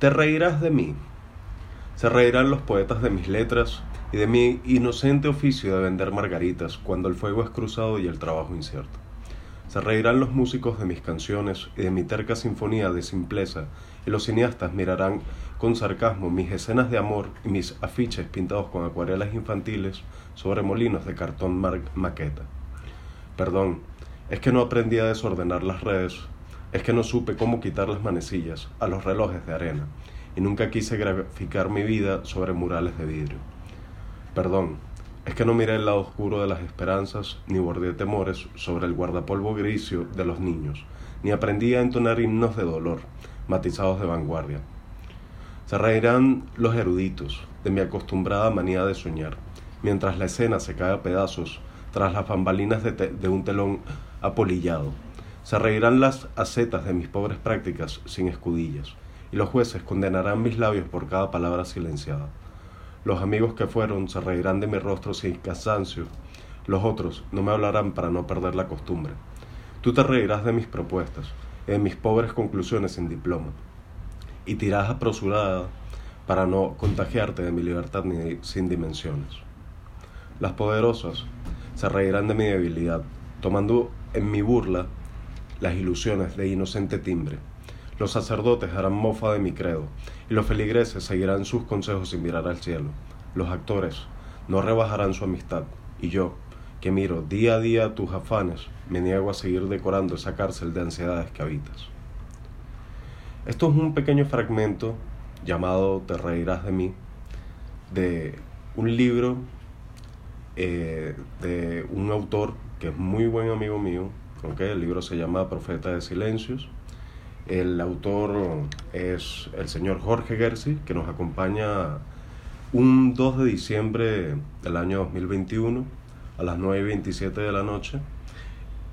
Te reirás de mí. Se reirán los poetas de mis letras y de mi inocente oficio de vender margaritas cuando el fuego es cruzado y el trabajo incierto. Se reirán los músicos de mis canciones y de mi terca sinfonía de simpleza, y los cineastas mirarán con sarcasmo mis escenas de amor y mis afiches pintados con acuarelas infantiles sobre molinos de cartón maqueta. Perdón, es que no aprendí a desordenar las redes, es que no supe cómo quitar las manecillas a los relojes de arena, y nunca quise graficar mi vida sobre murales de vidrio. Perdón, es que no miré el lado oscuro de las esperanzas, ni bordé temores sobre el guardapolvo grisio de los niños, ni aprendí a entonar himnos de dolor, matizados de vanguardia. Se reirán los eruditos de mi acostumbrada manía de soñar, mientras la escena se cae a pedazos tras las bambalinas de un telón apolillado. Se reirán las acetas de mis pobres prácticas sin escudillas, y los jueces condenarán mis labios por cada palabra silenciada. Los amigos que fueron se reirán de mi rostro sin cansancio, los otros no me hablarán para no perder la costumbre. Tú te reirás de mis propuestas y de mis pobres conclusiones sin diploma, y tirás apresurada para no contagiarte de mi libertad ni sin dimensiones. Las poderosas se reirán de mi debilidad, tomando en mi burla las ilusiones de inocente timbre los sacerdotes harán mofa de mi credo, y los feligreses seguirán sus consejos sin mirar al cielo. Los actores no rebajarán su amistad, y yo, que miro día a día tus afanes, me niego a seguir decorando esa cárcel de ansiedades que habitas. Esto es un pequeño fragmento llamado Te reirás de mí, de un libro eh, de un autor que es muy buen amigo mío, aunque el libro se llama Profeta de Silencios, el autor es el señor Jorge Gersi, que nos acompaña un 2 de diciembre del año 2021 a las 9 y 27 de la noche.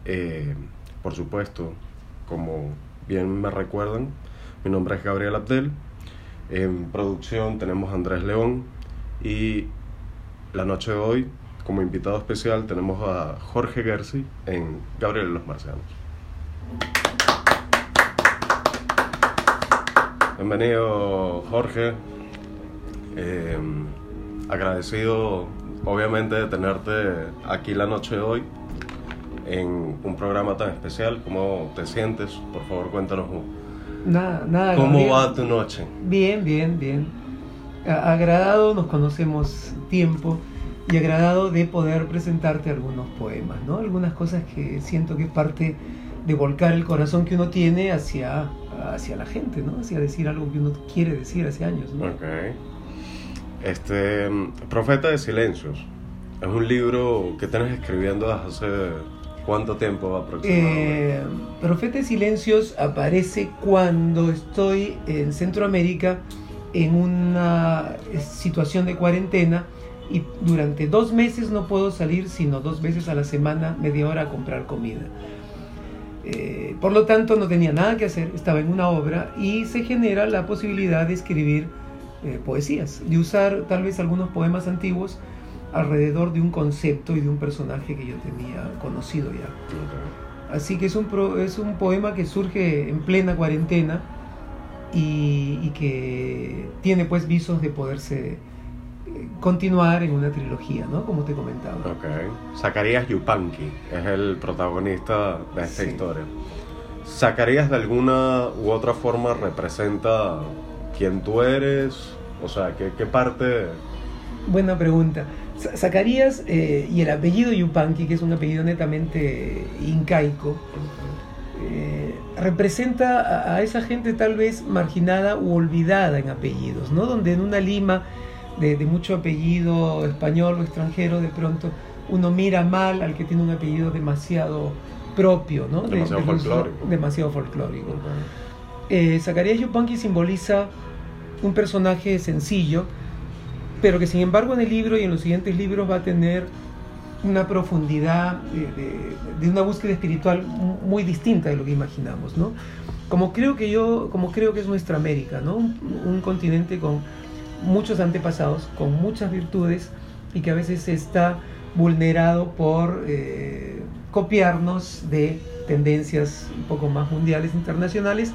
Eh, por supuesto, como bien me recuerdan, mi nombre es Gabriel Abdel. En producción tenemos a Andrés León y la noche de hoy, como invitado especial, tenemos a Jorge Gersi en Gabriel y los Marcianos. Bienvenido Jorge. Eh, agradecido obviamente de tenerte aquí la noche de hoy en un programa tan especial. ¿Cómo te sientes? Por favor, cuéntanos. Nada, nada. ¿Cómo va tu noche? Bien, bien, bien. Agradado, nos conocemos tiempo y agradado de poder presentarte algunos poemas, ¿no? Algunas cosas que siento que es parte de volcar el corazón que uno tiene hacia hacia la gente, ¿no? Hacia decir algo que uno quiere decir hace años, ¿no? Ok. Este, Profeta de Silencios, es un libro que tienes escribiendo hace cuánto tiempo aproximadamente. Eh, Profeta de Silencios aparece cuando estoy en Centroamérica en una situación de cuarentena y durante dos meses no puedo salir sino dos veces a la semana, media hora a comprar comida. Eh, por lo tanto, no tenía nada que hacer, estaba en una obra y se genera la posibilidad de escribir eh, poesías, de usar tal vez algunos poemas antiguos alrededor de un concepto y de un personaje que yo tenía conocido ya. Así que es un, es un poema que surge en plena cuarentena y, y que tiene pues visos de poderse continuar en una trilogía, ¿no? Como te comentaba. Ok. Zacarías Yupanqui es el protagonista de esta historia. ¿Zacarías de alguna u otra forma representa quién tú eres? O sea, ¿qué, qué parte...? Buena pregunta. Zacarías eh, y el apellido Yupanqui, que es un apellido netamente incaico, eh, representa a, a, esa gente tal vez marginada u olvidada en apellidos, ¿no? Donde en una Lima de, mucho apellido español o extranjero, de pronto uno mira mal al que tiene un apellido demasiado propio, ¿no? Demasiado folclórico. Demasiado folclórico. Eh, Zacarías Yupanqui simboliza un personaje sencillo, pero que sin embargo en el libro y en los siguientes libros va a tener una profundidad de, una búsqueda espiritual muy distinta de lo que imaginamos, ¿no? Como creo que yo, como creo que es nuestra América, ¿no? un continente con muchos antepasados con muchas virtudes y que a veces está vulnerado por eh, copiarnos de tendencias un poco más mundiales, internacionales,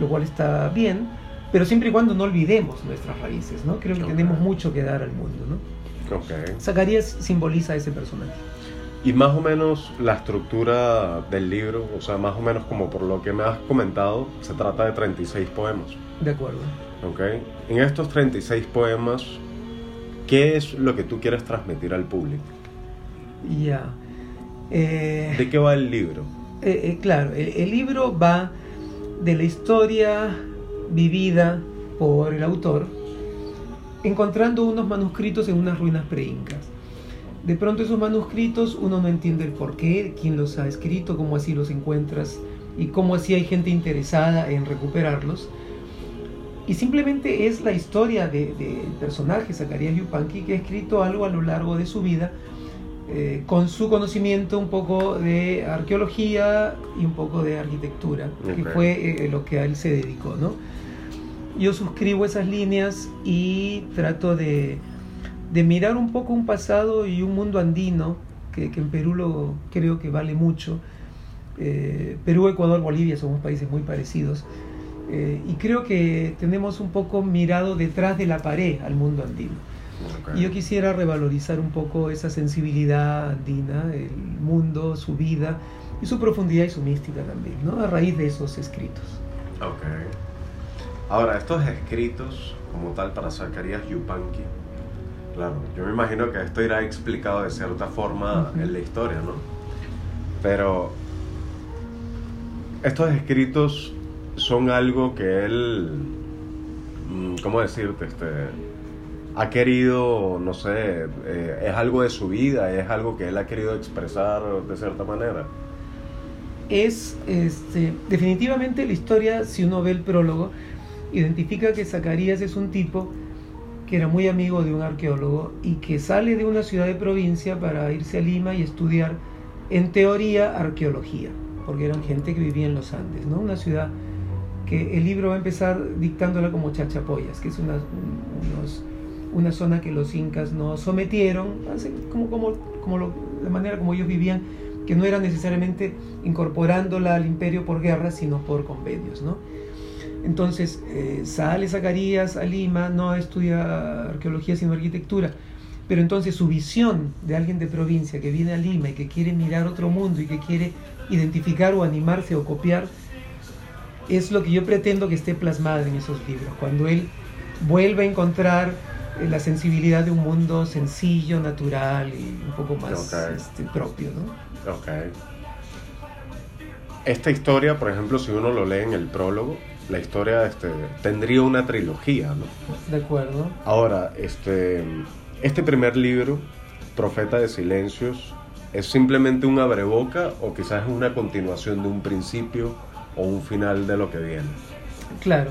lo cual está bien, pero siempre y cuando no olvidemos nuestras raíces, ¿no? Creo que Ok. tenemos mucho que dar al mundo, ¿no? Ok. Zacarías simboliza a ese personaje. Y más o menos la estructura del libro, o sea, más o menos como por lo que me has comentado, se trata de 36 poemas. De acuerdo. ¿Ok? En estos 36 poemas, ¿qué es lo que tú quieres transmitir al público? Ya. Eh, ¿De qué va el libro? eh, eh, claro, el, el libro va de la historia vivida por el autor, encontrando unos manuscritos en unas ruinas preincas. De pronto esos manuscritos uno no entiende el por qué, quién los ha escrito, cómo así los encuentras y cómo así hay gente interesada en recuperarlos. Y simplemente es la historia del de, del personaje, Zacarías Yupanqui, que ha escrito algo a lo largo de su vida, eh, con su conocimiento un poco de arqueología y un poco de arquitectura, que Ok. fue eh, lo que a él se dedicó, ¿no? Yo suscribo esas líneas y trato de, de mirar un poco un pasado y un mundo andino, que, que en Perú lo creo que vale mucho. Eh, Perú, Ecuador, Bolivia somos países muy parecidos. Eh, y creo que tenemos un poco mirado detrás de la pared al mundo andino. Ok. Y yo quisiera revalorizar un poco esa sensibilidad andina, el mundo, su vida y su profundidad y su mística también, ¿no? A raíz de esos escritos. Ok. Ahora, estos escritos, como tal, para Zacarías Yupanqui, claro, yo me imagino que esto irá explicado de cierta forma Ujú. en la historia, ¿no? Pero estos escritos son algo que él, mm, ¿cómo decirte? Este, ha querido, no sé, eh, es algo de su vida, es algo que él ha querido expresar de cierta manera. es este, definitivamente la historia, si uno ve el prólogo, identifica que Zacarías es un tipo que era muy amigo de un arqueólogo y que sale de una ciudad de provincia para irse a Lima y estudiar, en teoría, arqueología, porque eran gente que vivía en los Andes, ¿no? Una ciudad que el libro va a empezar dictándola como Chachapoyas, que es una, un- unos- una zona que los incas nos sometieron, como, como, como lo- la manera como ellos vivían, que no era necesariamente incorporándola al imperio por guerra, sino por convenios, ¿no? Entonces eh, sale Zacarías a Lima, no estudia arqueología sino arquitectura, pero entonces su visión de alguien de provincia que viene a Lima y que quiere mirar otro mundo y que quiere identificar o animarse o copiar, es lo que yo pretendo que esté plasmado en esos libros, cuando él vuelve a encontrar eh, la sensibilidad de un mundo sencillo, natural y un poco más Ok. este, propio, ¿no? Ok. Esta historia, por ejemplo, si uno lo lee en el prólogo, la historia este, tendría una trilogía, ¿no? De acuerdo. Ahora, este, este primer libro, Profeta de Silencios, ¿es simplemente un abreboca o quizás es una continuación de un principio o un final de lo que viene? Claro.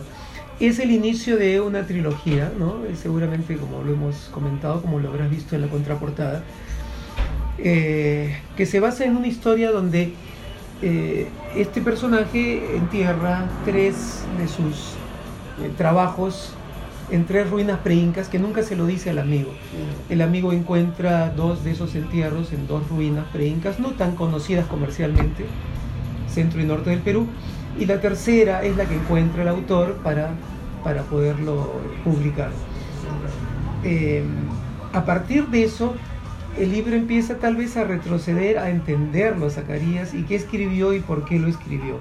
Es el inicio de una trilogía, ¿no? Eh, Seguramente, como lo hemos comentado, como lo habrás visto en la contraportada, eh, que se basa en una historia donde eh, este personaje entierra tres de sus eh, trabajos en tres ruinas preincas que nunca se lo dice al amigo. El amigo encuentra dos de esos entierros en dos ruinas preincas, no tan conocidas comercialmente, centro y norte del Perú, y la tercera es la que encuentra el autor para, para poderlo publicar. Eh, a partir de eso, el libro empieza tal vez a retroceder, a entenderlo a Zacarías y qué escribió y por qué lo escribió.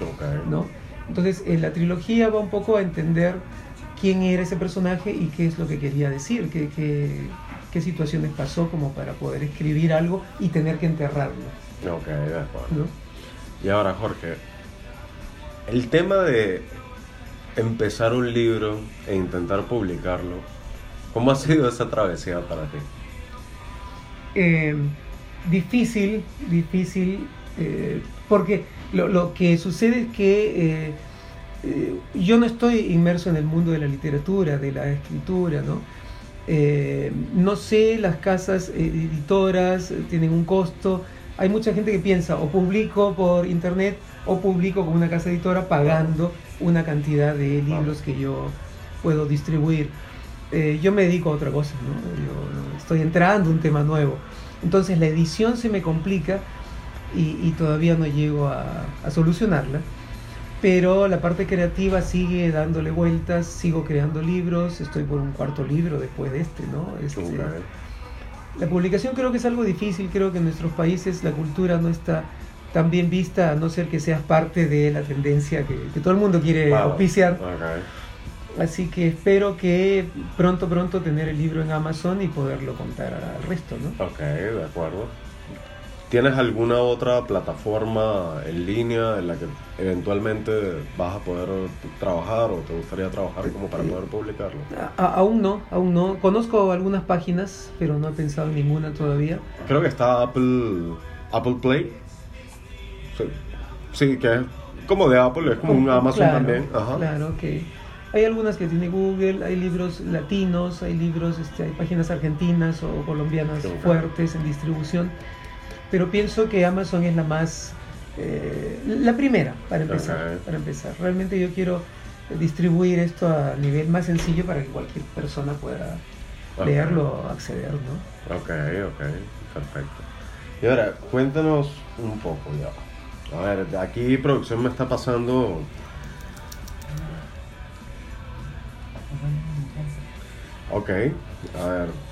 Ok. ¿no? Entonces, en la trilogía va un poco a entender quién era ese personaje y qué es lo que quería decir, qué, qué, qué situaciones pasó como para poder escribir algo y tener que enterrarlo. ¿no? Y ahora, Jorge, el tema de empezar un libro e intentar publicarlo, ¿cómo ha sido esa travesía para ti? Eh, difícil, difícil, eh, porque lo, lo que sucede es que eh, eh, yo no estoy inmerso en el mundo de la literatura, de la escritura, ¿no? No sé, las casas editoras tienen un costo. Hay mucha gente que piensa o publico por internet o publico con una casa editora pagando una cantidad de libros que yo puedo distribuir. Eh, yo me dedico a otra cosa, ¿no? Yo estoy entrando a un tema nuevo. Entonces la edición se me complica y, y todavía no llego a, a solucionarla. pero la parte creativa sigue dándole vueltas, sigo creando libros, estoy por un cuarto libro después de este, ¿no? Este. La publicación creo que es algo difícil, creo que en nuestros países la cultura no está tan bien vista, a no ser que seas parte de la tendencia que, que todo el mundo quiere Claro. auspiciar. Así que espero que pronto, pronto tener el libro en Amazon y poderlo contar al resto, ¿no? Ok, de acuerdo. ¿Tienes alguna otra plataforma en línea en la que eventualmente vas a poder trabajar o te gustaría trabajar como para poder publicarlo? A- aún no, aún no. Conozco algunas páginas, pero no he pensado en ninguna todavía. Creo que está Apple, Apple Play. Sí, sí, que es como de Apple, es como un Amazon Claro, también. Ajá. Claro, que hay algunas que tiene Google, hay libros latinos, hay libros, este, hay páginas argentinas o colombianas fuertes en distribución, pero pienso que Amazon es la más, eh, la primera para empezar, para empezar. Realmente yo quiero distribuir esto a nivel más sencillo para que cualquier persona pueda Ok. leerlo o acceder, ¿no? Ok, ok, perfecto. Y ahora, cuéntanos un poco ya. A ver, aquí producción me está pasando. Ok, a ver.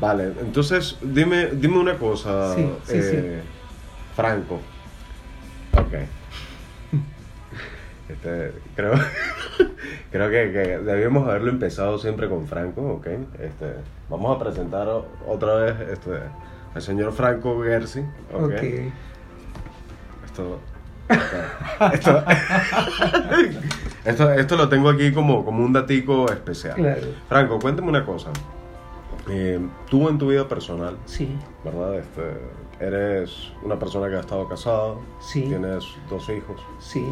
Vale, entonces dime, dime una cosa, Sí, sí, eh, Franco. Ok. Este, creo, creo que, que debíamos haberlo empezado siempre con Franco, ¿ok? Este, vamos a presentar otra vez este, al señor Franco Gersi, ¿ok? Ok. Esto, esto, esto, esto lo tengo aquí como, como un datico especial. Claro, Franco, cuéntame una cosa. Eh, tú en tu vida personal, sí, ¿verdad? Este, eres una persona que ha estado casada, Sí. tienes dos hijos. sí,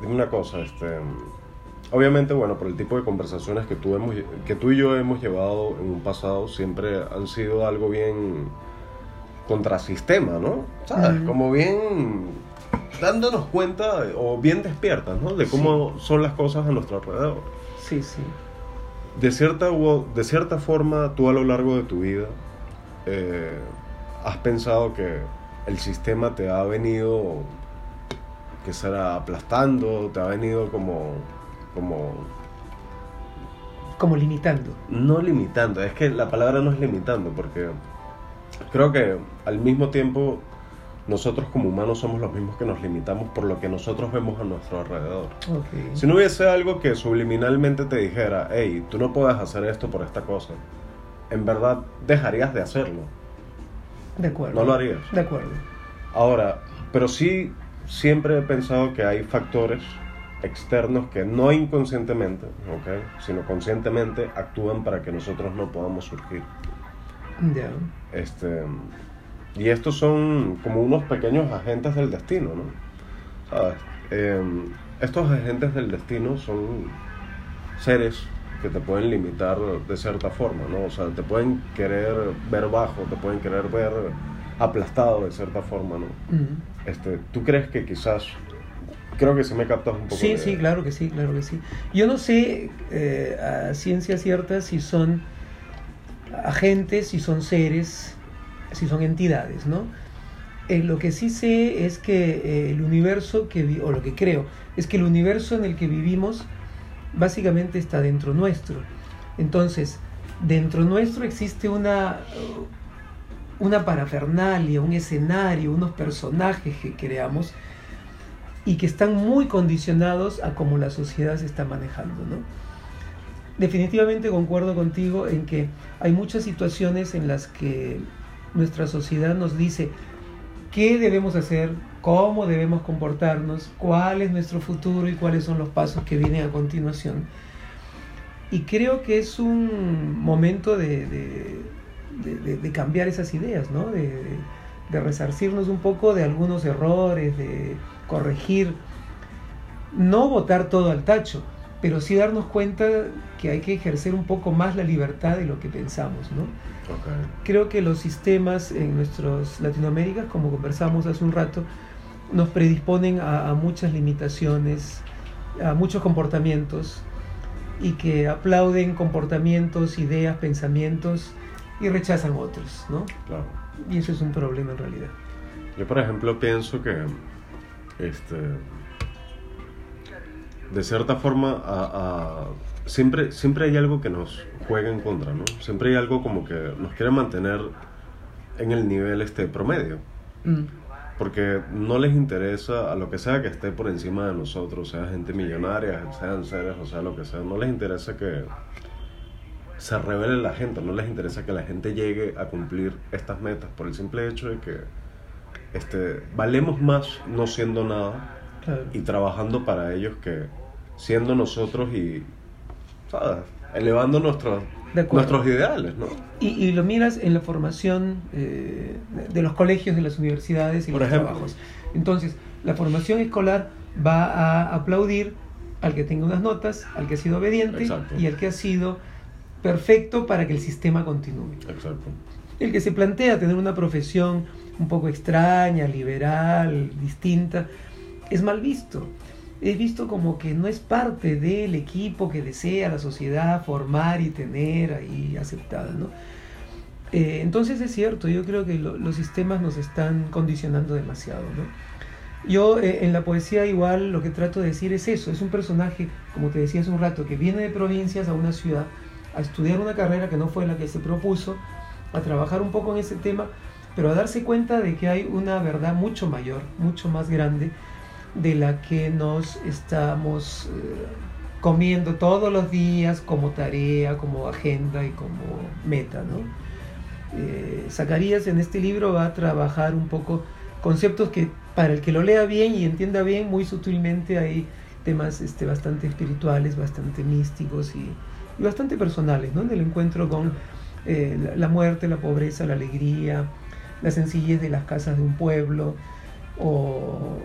Dime una cosa, este, obviamente, bueno, por el tipo de conversaciones que tú, hemos, que tú y yo hemos llevado en un pasado, siempre han sido algo bien contrasistema, ¿no? ¿Sabes? Ujú. Como bien dándonos cuenta o bien despiertas, ¿no? De cómo son las cosas a nuestro alrededor. sí, sí. De cierta, de cierta forma, tú a lo largo de tu vida eh, has pensado que el sistema te ha venido, que será aplastando, te ha venido como, como, Como limitando. no limitando, es que la palabra no es limitando, porque creo que al mismo tiempo nosotros como humanos somos los mismos que nos limitamos por lo que nosotros vemos a nuestro alrededor. Si no hubiese algo que subliminalmente te dijera, hey, tú no puedes hacer esto por esta cosa, en verdad dejarías de hacerlo. De acuerdo. No lo harías. De acuerdo. Ahora, pero sí siempre he pensado que hay factores externos que no inconscientemente, ¿ok? sino conscientemente actúan para que nosotros no podamos surgir. Ya. Este, y estos son como unos pequeños agentes del destino, ¿no? ¿Sabes? Eh, estos agentes del destino son seres que te pueden limitar de cierta forma, ¿no? O sea, te pueden querer ver bajo, te pueden querer ver aplastado de cierta forma, ¿no? Este, ¿Tú crees que quizás, creo que sí me captas un poco? Sí, de- sí, claro que sí, claro que sí. Yo no sé eh, a ciencia cierta si son agentes, si son seres, si son entidades, ¿no? Eh, lo que sí sé es que eh, el universo que vi- o lo que creo es que el universo en el que vivimos básicamente está dentro nuestro. Entonces, dentro nuestro existe una una parafernalia, un escenario, unos personajes que creamos y que están muy condicionados a cómo la sociedad se está manejando, ¿no? Definitivamente concuerdo contigo en que hay muchas situaciones en las que nuestra sociedad nos dice qué debemos hacer, cómo debemos comportarnos, cuál es nuestro futuro y cuáles son los pasos que vienen a continuación. Y creo que es un momento de, cambiar esas ideas. De, resarcirnos un poco de algunos errores, de corregir, no botar todo al tacho, pero sí darnos cuenta que hay que ejercer un poco más la libertad de lo que pensamos, ¿no? Ok. Creo que los sistemas en nuestros Latinoamérica, como conversamos hace un rato, nos predisponen a, a muchas limitaciones, a muchos comportamientos y que aplauden comportamientos, ideas, pensamientos y rechazan otros, ¿no? Claro. Y eso es un problema en realidad. Yo, por ejemplo, pienso que este, de cierta forma a, siempre, siempre hay algo que nos juega en contra, ¿no? Siempre hay algo como que nos quiere mantener en el nivel este promedio. Mm. Porque no les interesa a lo que sea que esté por encima de nosotros, sea gente millonaria, sean seres, o sea, lo que sea, no les interesa que se revele la gente, no les interesa que la gente llegue a cumplir estas metas por el simple hecho de que este, valemos más no siendo nada y trabajando para ellos que siendo nosotros y elevando nuestros, nuestros ideales. ¿no? Y, lo miras en la formación eh, de los colegios, de las universidades y los trabajos. Entonces, la formación escolar va a aplaudir al que tenga unas notas, al que ha sido obediente y al que ha sido perfecto para que el sistema continúe. Exacto. El que se plantea tener una profesión un poco extraña, liberal, distinta, es mal visto. Es visto como que no es parte del equipo que desea la sociedad formar y tener ahí aceptada, ¿no? Eh, entonces es cierto, yo creo que los sistemas nos están condicionando demasiado, ¿no? Yo eh, en la poesía igual lo que trato de decir es eso, es un personaje, como te decía hace un rato, que viene de provincias a una ciudad a estudiar una carrera que no fue la que se propuso, a trabajar un poco en ese tema, pero a darse cuenta de que hay una verdad mucho mayor, mucho más grande, de la que nos estamos eh, comiendo todos los días como tarea, como agenda y como meta. ¿no? Eh, Zacarías en este libro va a trabajar un poco conceptos que para el que lo lea bien y entienda bien, muy sutilmente hay temas este, bastante espirituales, bastante místicos y, bastante personales, ¿no? el encuentro con eh, la muerte, la pobreza, la alegría, la sencillez de las casas de un pueblo, o,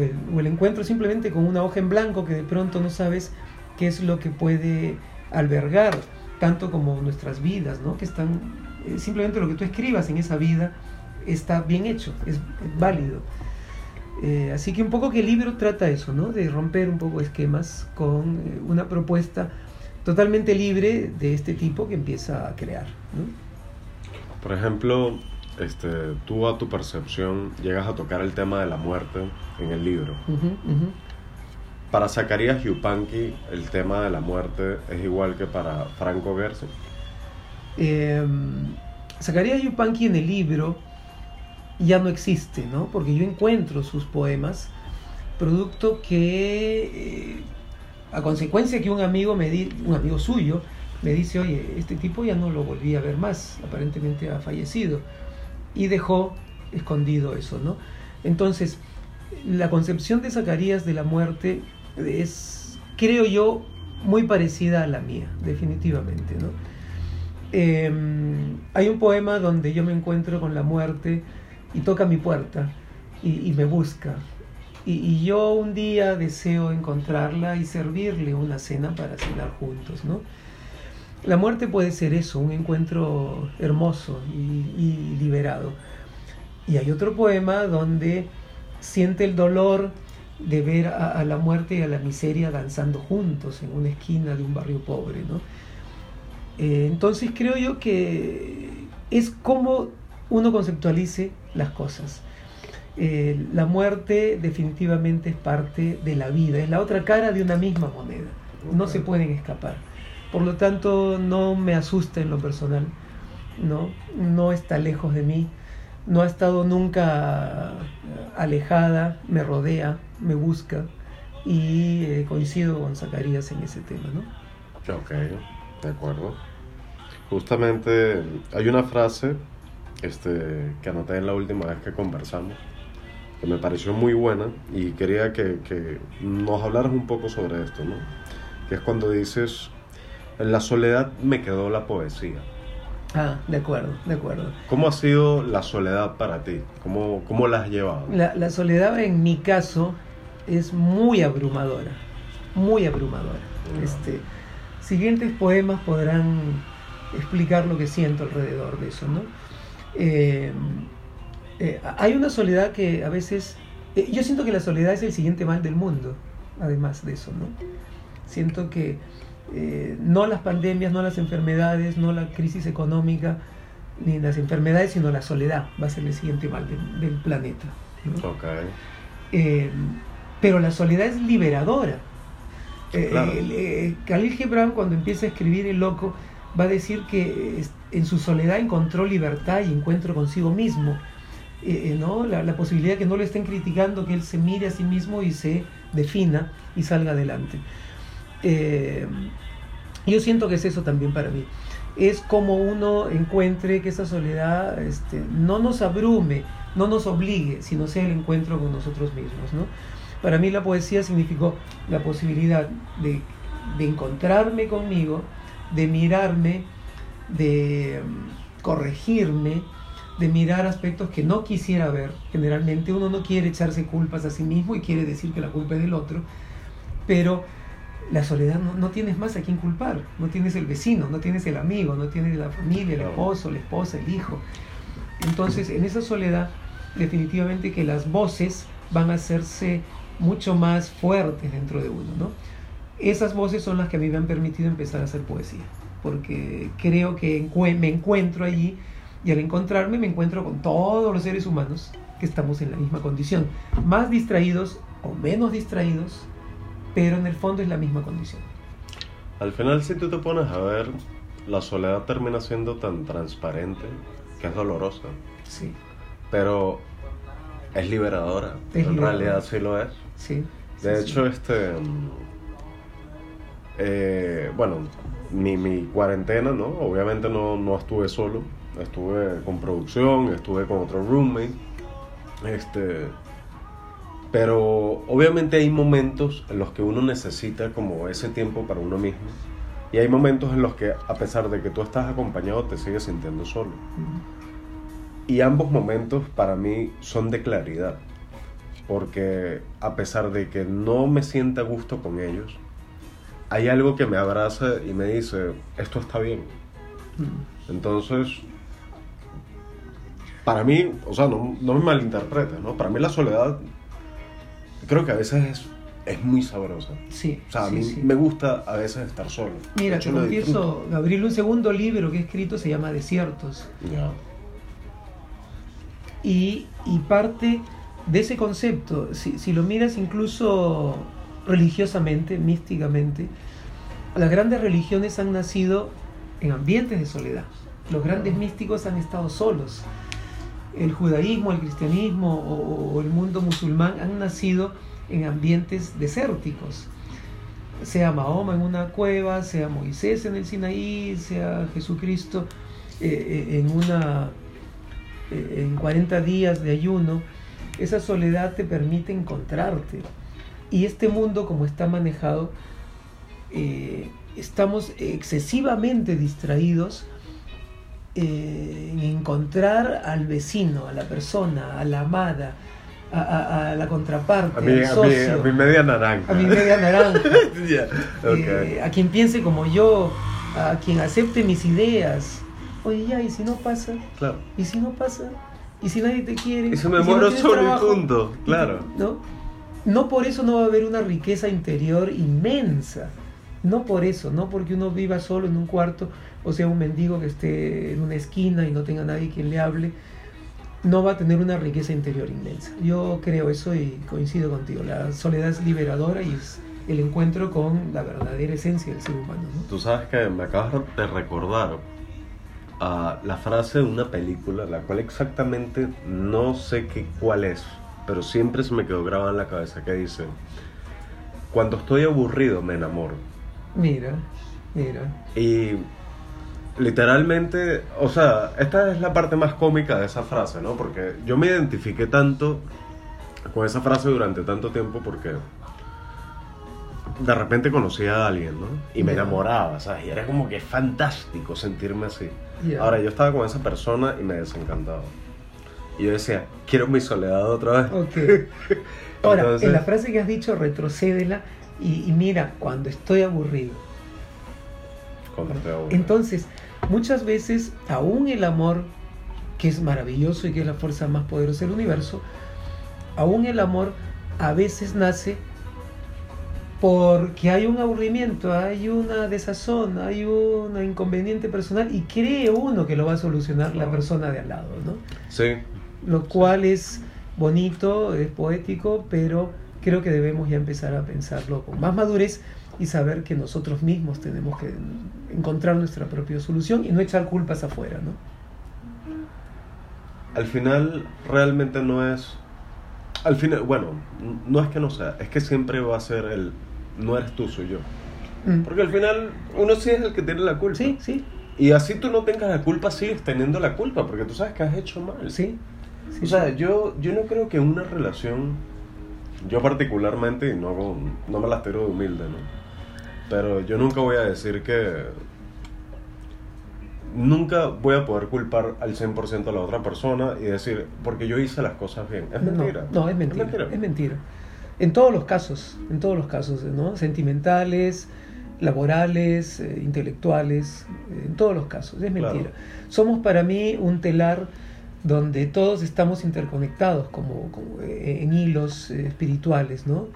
el, encuentro simplemente con una hoja en blanco que de pronto no sabes qué es lo que puede albergar, tanto como nuestras vidas, ¿no? que están, eh, simplemente lo que tú escribas en esa vida está bien hecho, es, válido. Eh, así que un poco que el libro trata eso, ¿no? de romper un poco esquemas con eh, una propuesta totalmente libre de este tipo que empieza a crear. Por ejemplo, este, tú a tu percepción llegas a tocar el tema de la muerte en el libro. Para Zacarías Yupanqui, el tema de la muerte es igual que para Franco Gerse. Eh, Zacarías Yupanqui en el libro ya no existe, ¿no? Porque yo encuentro sus poemas, producto que, eh, a consecuencia que un amigo, me di, un amigo suyo me dice, oye, este tipo ya no lo volví a ver más, aparentemente ha fallecido y dejó escondido eso, ¿no? Entonces, la concepción de Zacarías de la muerte es, creo yo, muy parecida a la mía, definitivamente, ¿no? Em, hay un poema donde yo me encuentro con la muerte y toca mi puerta y, me busca. Y, y, yo un día deseo encontrarla y servirle una cena para cenar juntos, ¿no? La muerte puede ser eso, un encuentro hermoso y, liberado. Y hay otro poema donde siente el dolor de ver a, la muerte y a la miseria danzando juntos en una esquina de un barrio pobre. ¿no? Eh, entonces creo yo que es como uno conceptualice las cosas. Eh, la muerte definitivamente es parte de la vida, es la otra cara de una misma moneda. No se pueden escapar. Por lo tanto, no me asusta en lo personal, ¿no? No está lejos de mí, no ha estado nunca alejada, me rodea, me busca y eh, coincido con Zacarías en ese tema, ¿no? Ok, de acuerdo. Justamente hay una frase este, que anoté en la última vez que conversamos, que me pareció muy buena y quería que, que nos hablaras un poco sobre esto, ¿no? Que es cuando dices, en la soledad me quedó la poesía. Ah, de acuerdo, de acuerdo. ¿Cómo ha sido la soledad para ti? ¿Cómo, cómo la has llevado? La, soledad en mi caso es muy abrumadora, muy abrumadora. Este, siguientes poemas podrán explicar lo que siento alrededor de eso, ¿no? Eh, eh, hay una soledad que a veces... Eh, yo siento que la soledad es el siguiente mal del mundo, además de eso, ¿no? Siento que eh, no las pandemias, no las enfermedades, no la crisis económica, ni las enfermedades, sino la soledad va a ser el siguiente mal del, del planeta. ¿no? Ok. Eh, pero la soledad es liberadora. Eh, Claro. eh, Khalil Gibran cuando empieza a escribir El Loco va a decir que en su soledad encontró libertad y encuentro consigo mismo. ¿no? la, la posibilidad que no le estén criticando, que él se mire a sí mismo y se defina y salga adelante. Eh, yo siento que es eso también para mí. Es como uno encuentre que esa soledad este, no nos abrume, no nos obligue, sino sea el encuentro con nosotros mismos. ¿no? Para mí la poesía significó la posibilidad de, de encontrarme conmigo, de mirarme, de mm, corregirme, de mirar aspectos que no quisiera ver. Generalmente uno no quiere echarse culpas a sí mismo y quiere decir que la culpa es del otro, pero la soledad no, no tienes más a quién culpar, no tienes el vecino, no tienes el amigo, no tienes la familia, el esposo, la esposa, el hijo. Entonces, en esa soledad, definitivamente que las voces van a hacerse mucho más fuertes dentro de uno, ¿no? Esas voces son las que a mí me han permitido empezar a hacer poesía, porque creo que me encuentro allí y al encontrarme me encuentro con todos los seres humanos que estamos en la misma condición, más distraídos o menos distraídos, pero en el fondo es la misma condición. Al final, si tú te pones a ver, la soledad termina siendo tan transparente que es dolorosa, Sí, pero es liberadora. Es en liberadora. realidad sí lo es. sí. De sí, hecho, sí. este. eh, bueno, mi, mi cuarentena, ¿no? Obviamente no, no estuve solo. Estuve con producción, estuve con otro roommate. Este. Pero obviamente hay momentos en los que uno necesita como ese tiempo para uno mismo. Y hay momentos en los que, a pesar de que tú estás acompañado, te sigues sintiendo solo. Y ambos momentos para mí son de claridad. Porque a pesar de que no me sienta a gusto con ellos, hay algo que me abraza y me dice, esto está bien. Mm. Entonces, para mí, o sea, no, no me malinterpretes, ¿no? Para mí la soledad creo que a veces es, es muy sabrosa. Sí, O sea, a mí sí. me gusta a veces estar solo. Mira, te confieso. Gabriel, un segundo libro que he escrito se llama Desiertos. Ya. Y, y parte de ese concepto, si, si lo miras incluso religiosamente, místicamente, las grandes religiones han nacido en ambientes de soledad. Los grandes místicos han estado solos. El judaísmo, el cristianismo o, el mundo musulmán han nacido en ambientes desérticos. Sea Mahoma en una cueva, sea Moisés en el Sinaí, sea Jesucristo eh, eh, en una eh, en 40 días de ayuno, esa soledad te permite encontrarte. Y este mundo, como está manejado, eh, estamos excesivamente distraídos eh, en encontrar al vecino, a la persona, a la amada, a, a- a la contraparte, A mí, al socio, a mi media naranja. a mi media naranja, eh, a quien piense como yo, a quien acepte mis ideas. Oye, ya, ¿y si no pasa? Claro. ¿Y si no pasa? ¿Y si nadie te quiere? Y si me no muero tienes solo y trabajo? punto, ¿Y claro. tú- ¿No? no por eso no va a haber una riqueza interior inmensa. No por eso, no porque uno viva solo en un cuarto o sea un mendigo que esté en una esquina y no tenga nadie quien le hable, no va a tener una riqueza interior inmensa. Yo creo eso y coincido contigo. La soledad es liberadora y es el encuentro con la verdadera esencia del ser humano. ¿no? Tú sabes que me acabas de recordar ah, la frase de una película, la cual exactamente no sé qué, cuál es, pero siempre se me quedó grabada en la cabeza que dice, cuando estoy aburrido me enamoro. Mira, mira. Y literalmente, o sea, esta es la parte más cómica de esa frase, ¿no? Porque yo me identifiqué tanto con esa frase durante tanto tiempo porque de repente conocí a alguien, ¿no? Y me enamoraba, ¿sabes? Y era como que fantástico sentirme así. Ahora, yo estaba con esa persona y me desencantaba. Y yo decía, quiero mi soledad otra vez. Ok. Ahora, Entonces- en la frase que has dicho, retrocédela y, y mira, cuando estoy aburrido. Cuando estoy aburrido. Entonces, muchas veces, aún el amor, que es maravilloso y que es la fuerza más poderosa del universo, aún el amor a veces nace porque hay un aburrimiento, hay una desazón, hay un inconveniente personal y cree uno que lo va a solucionar la persona de al lado, ¿no? Sí. Lo cual es bonito, es poético, pero creo que debemos ya empezar a pensarlo con más madurez y saber que nosotros mismos tenemos que encontrar nuestra propia solución y no echar culpas afuera, ¿no? Al final realmente no es al final, bueno, no es que no sea, es que siempre va a ser el no eres tú, soy yo. Mm. Porque al final uno sí es el que tiene la culpa. Sí, sí, Y así tú no tengas la culpa, sigues teniendo la culpa, porque tú sabes que has hecho mal. sí. sí, O sea, yo, yo no creo que una relación, yo particularmente, no, no me las tiro de humilde, ¿no? Pero yo nunca voy a decir que... Nunca voy a poder culpar al 100% a la otra persona y decir, porque yo hice las cosas bien. Es mentira. No, es mentira, es mentira. En todos los casos, en todos los casos, ¿no? Sentimentales, laborales, eh, intelectuales, eh, en todos los casos, es Claro. mentira. Somos para mí un telar donde todos estamos interconectados como, como, eh, en hilos eh, espirituales, ¿no?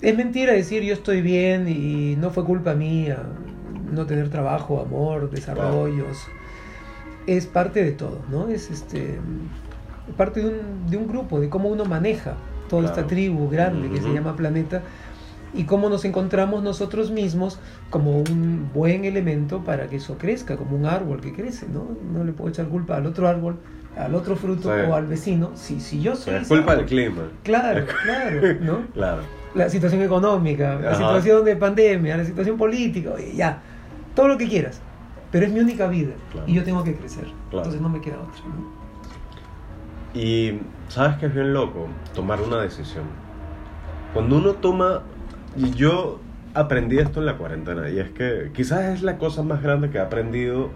Es mentira decir yo estoy bien y no fue culpa mía no tener trabajo, amor, desarrollos. Es parte de todo, ¿no? Es este parte de un, de un grupo, de cómo uno maneja toda Claro. esta tribu grande que se llama planeta y cómo nos encontramos nosotros mismos como un buen elemento para que eso crezca, como un árbol que crece, ¿no? No le puedo echar culpa al otro árbol, al otro fruto Sí. o al vecino, si, si yo soy... Es culpa del clima. Claro, claro, ¿no? Claro. La situación económica, la situación de pandemia, la situación política, oye, ya, todo lo que quieras. Pero es mi única vida Claro. y yo tengo que crecer. Claro. Entonces no me queda otra. ¿no? Y sabes que es bien loco tomar una decisión. Cuando uno toma, y yo aprendí esto en la cuarentena, y es que quizás es la cosa más grande que he aprendido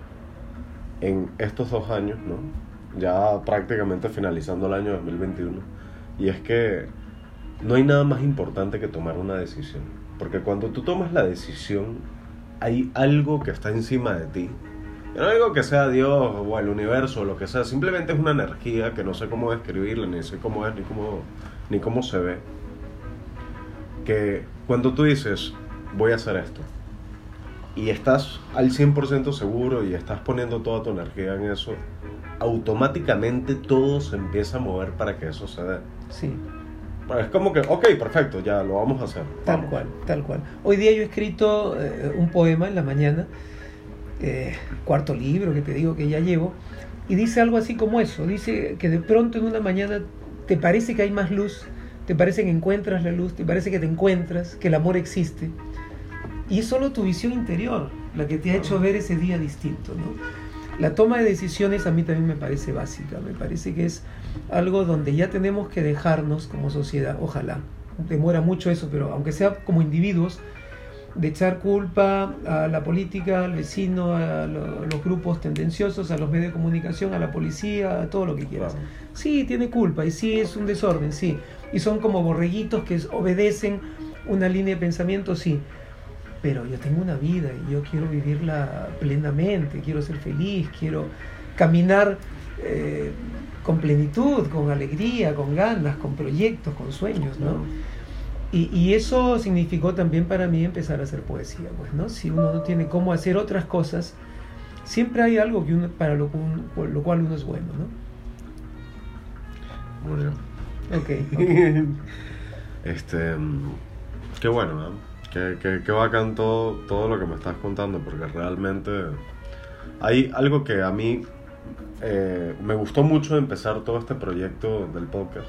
en estos dos años, ¿no? Ya prácticamente finalizando el año 2021. Y es que no hay nada más importante que tomar una decisión. Porque cuando tú tomas la decisión, hay algo que está encima de ti. Yo no que sea Dios o el universo o lo que sea, simplemente es una energía que no sé cómo describirla, ni sé cómo es, ni cómo, ni cómo se ve. Que cuando tú dices, voy a hacer esto, y estás al 100% seguro y estás poniendo toda tu energía en eso, automáticamente todo se empieza a mover para que eso se dé. Sí, Es como que, ok, perfecto, ya lo vamos a hacer. tal Vamos. cual, tal cual. Hoy día yo he escrito eh, un poema en la mañana, eh, cuarto libro que te digo que ya llevo, y dice algo así como eso, dice que de pronto en una mañana te parece que hay más luz, te parece que encuentras la luz, te parece que te encuentras, que el amor existe, y es solo tu visión interior la que te ha hecho ver ese día distinto, ¿no? La toma de decisiones a mí también me parece básica, me parece que es algo donde ya tenemos que dejarnos como sociedad, ojalá, demora mucho eso, pero aunque sea como individuos, de echar culpa a la política, al vecino, a lo- los grupos tendenciosos, a los medios de comunicación, a la policía, a todo lo que quieras. Claro. Sí, tiene culpa y sí es un desorden, sí. Y son como borreguitos que obedecen una línea de pensamiento, sí. Pero yo tengo una vida y yo quiero vivirla plenamente, quiero ser feliz, quiero caminar eh, con plenitud, con alegría, con ganas, con proyectos, con sueños, ¿no? Y, y eso significó también para mí empezar a hacer poesía, pues, ¿no? Si uno no tiene cómo hacer otras cosas, siempre hay algo que uno, para lo, por lo cual uno es bueno, ¿no? Bien. Ok. Este, mm, qué bueno, ¿no? Qué, qué, qué bacán todo, todo lo que me estás contando, porque realmente hay algo que a mí eh, me gustó mucho empezar todo este proyecto del podcast.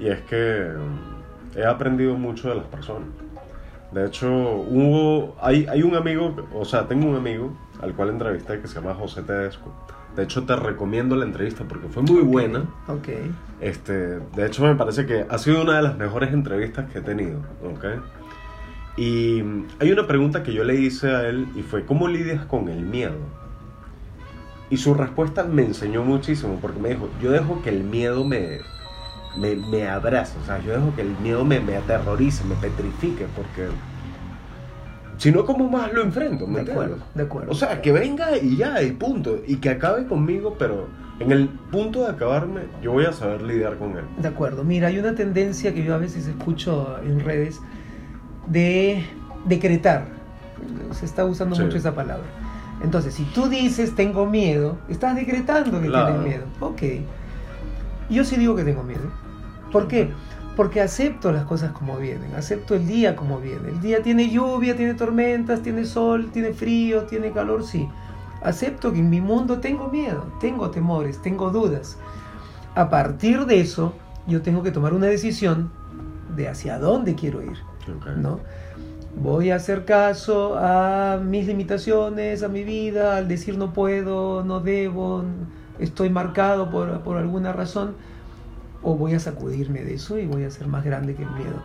Y es que mm, he aprendido mucho de las personas. De hecho, hubo, hay, hay un amigo, o sea, tengo un amigo al cual entrevisté que se llama José Tedesco. De hecho, te recomiendo la entrevista porque fue muy buena. Ok. Este, de hecho, me parece que ha sido una de las mejores entrevistas que he tenido, ¿ok? Y hay una pregunta que yo le hice a él y fue, ¿cómo lidias con el miedo? Y su respuesta me enseñó muchísimo porque me dijo, yo dejo que el miedo me, me, me abrace, o sea, yo dejo que el miedo me, me aterrorice, me petrifique, porque si no, ¿cómo más lo enfrento? ¿me De acuerdo, de acuerdo. O sea, que venga y ya, y punto. Y que acabe conmigo, pero en el punto de acabarme, yo voy a saber lidiar con él. De acuerdo. Mira, hay una tendencia que yo a veces escucho en redes de decretar. Se está usando Sí. mucho esa palabra. Entonces, si tú dices tengo miedo, estás decretando que Claro. tienes miedo. Ok. Yo sí digo que tengo miedo. ¿Por qué? Porque acepto las cosas como vienen, acepto el día como viene. El día tiene lluvia, tiene tormentas, tiene sol, tiene frío, tiene calor, sí. Acepto que en mi mundo tengo miedo, tengo temores, tengo dudas. A partir de eso, yo tengo que tomar una decisión de hacia dónde quiero ir, ¿no? Voy a hacer caso a mis limitaciones, a mi vida, al decir no puedo, no debo, estoy marcado por, por alguna razón, o voy a sacudirme de eso y voy a ser más grande que el miedo.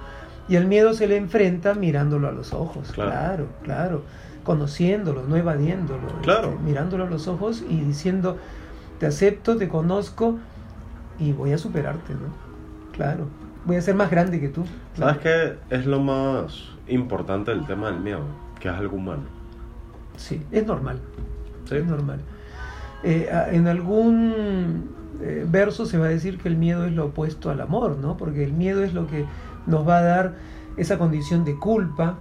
Y el miedo se le enfrenta mirándolo a los ojos, Claro. claro, claro, conociéndolo, no evadiéndolo, Claro. este, mirándolo a los ojos y diciendo, te acepto, te conozco y voy a superarte, ¿no? Claro, voy a ser más grande que tú. ¿Sabes qué es lo más importante del tema del miedo? Que es algo humano. Sí, es normal. ¿Sí? Es normal. Eh, en algún eh, verso se va a decir que el miedo es lo opuesto al amor, ¿no? Porque el miedo es lo que nos va a dar esa condición de culpa,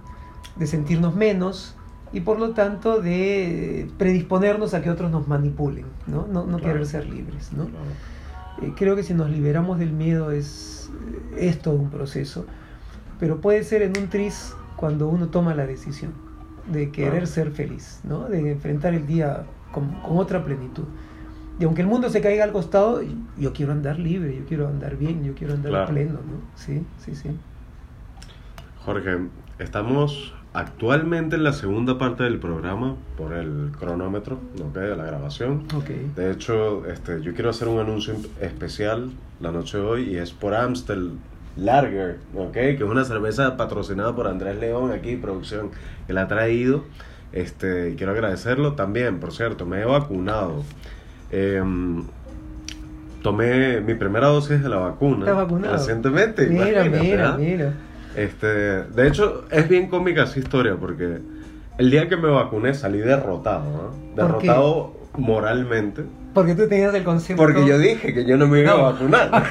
de sentirnos menos y por lo tanto de predisponernos a que otros nos manipulen, ¿no? No, no Claro. querer ser libres, ¿no? Claro. Eh, creo que si nos liberamos del miedo es, es todo un proceso, pero puede ser en un tris cuando uno toma la decisión de querer ser feliz, ¿no? de enfrentar el día con, con otra plenitud. Y aunque el mundo se caiga al costado, yo quiero andar libre, yo quiero andar bien, yo quiero andar Claro. pleno, ¿no? Sí, sí, sí. Jorge, estamos actualmente en la segunda parte del programa por el cronómetro de la grabación. Ok. De hecho, este, yo quiero hacer un anuncio especial la noche de hoy y es por Amstel Lager, ¿ok? que es una cerveza patrocinada por Andrés León aquí, producción, que la ha traído. Este, quiero agradecerlo también, por cierto, me he vacunado. Em, tomé mi primera dosis de la vacuna ¿Estás vacunado? recientemente. Mira, mira, mira. Este, de hecho, es bien cómica esa historia porque el día que me vacuné salí derrotado, ¿no? ¿Por qué? Derrotado moralmente. Porque tú tenías el concepto... Porque yo dije que yo no me iba No. a vacunar.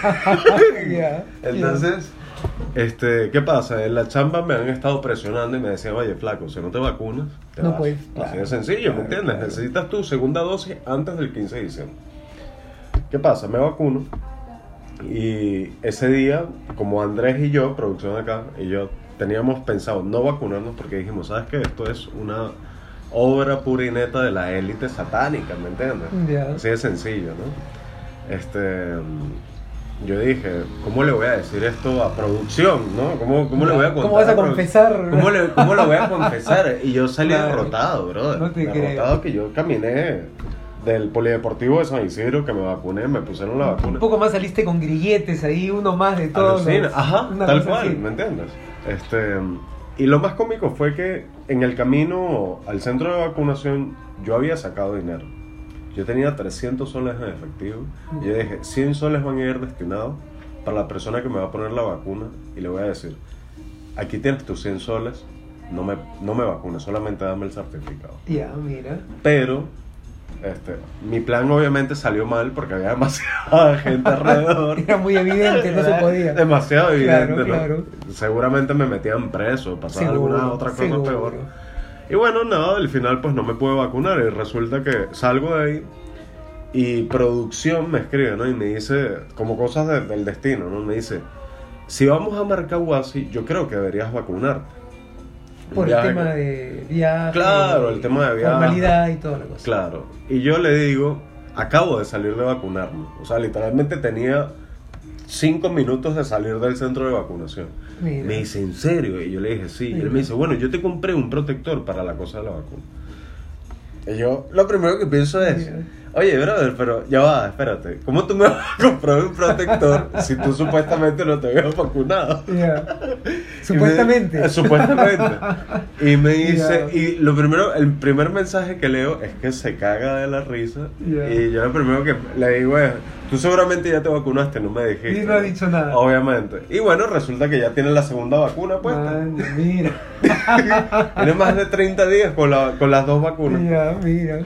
Ya, Entonces, este, ¿qué pasa? En la chamba me han estado presionando y me decían, oye, flaco, si no te vacunas, te No vas". puedes, Así claro. de sencillo, Claro, ¿me entiendes? claro. Necesitas tu segunda dosis antes del 15 de diciembre. ¿Qué pasa? Me vacuno y ese día, como Andrés y yo, producción acá, y yo teníamos pensado no vacunarnos porque dijimos, ¿sabes qué? Esto es una obra pura y neta de la élite satánica, ¿me entiendes? Ya. Así de sencillo, ¿no? Este, mm, yo dije, ¿cómo le voy a decir esto a producción, no? ¿Cómo, cómo le voy a contar? ¿Cómo vas a confesar? ¿Cómo, le, ¿Cómo lo voy a confesar? Y yo salí derrotado, brother. No te derrotado creo. que yo caminé del polideportivo de San Isidro, que me vacuné, me pusieron la vacuna. Un poco más saliste con grilletes ahí, uno más de todos. Los- Ajá, tal cual, así. ¿me entiendes? Este, y lo más cómico fue que en el camino al centro de vacunación yo había sacado dinero. Yo tenía 300 soles en efectivo y yo dije, 100 soles van a ir destinados para la persona que me va a poner la vacuna y le voy a decir, aquí tienes tus 100 soles, no me, no me vacunes, solamente dame el certificado. Ya, mira. Pero este, mi plan obviamente salió mal porque había demasiada gente alrededor. Era muy evidente, no se podía. Demasiado evidente. Claro, ¿no? Seguramente me metían preso, pasaba Seguro, alguna otra cosa seguro. peor. Y bueno, nada, al final pues no me pude vacunar y resulta que salgo de ahí y producción me escribe, ¿no? Y me dice, como cosas de- del destino, ¿no? Me dice, si vamos a Marcahuasi, yo creo que deberías vacunarte. Por el tema de viaje. Claro, el tema de viaje. Formalidad y toda la cosa. Claro. Y yo le digo, acabo de salir de vacunarme. O sea, literalmente tenía cinco minutos de salir del centro de vacunación. Mira. Me dice, ¿en serio? Y yo le dije, sí. Y él me dice, bueno, yo te compré un protector para la cosa de la vacuna. Y yo, lo primero que pienso es, Mira. Oye, brother, pero ya va, espérate. ¿Cómo tú me vas a comprar un protector si tú supuestamente no te habías vacunado? Ya. Y me- Supuestamente. eh, supuestamente. Y me dice, y lo primero, el primer mensaje que leo es que se caga de la risa. Y yo lo primero que le digo es, tú seguramente ya te vacunaste, no me dijiste. Y no ha dicho nada. Obviamente. Y bueno, resulta que ya tiene la segunda vacuna puesta. Man, mira. Tiene más de 30 días con, la, con las dos vacunas. Ya, mira.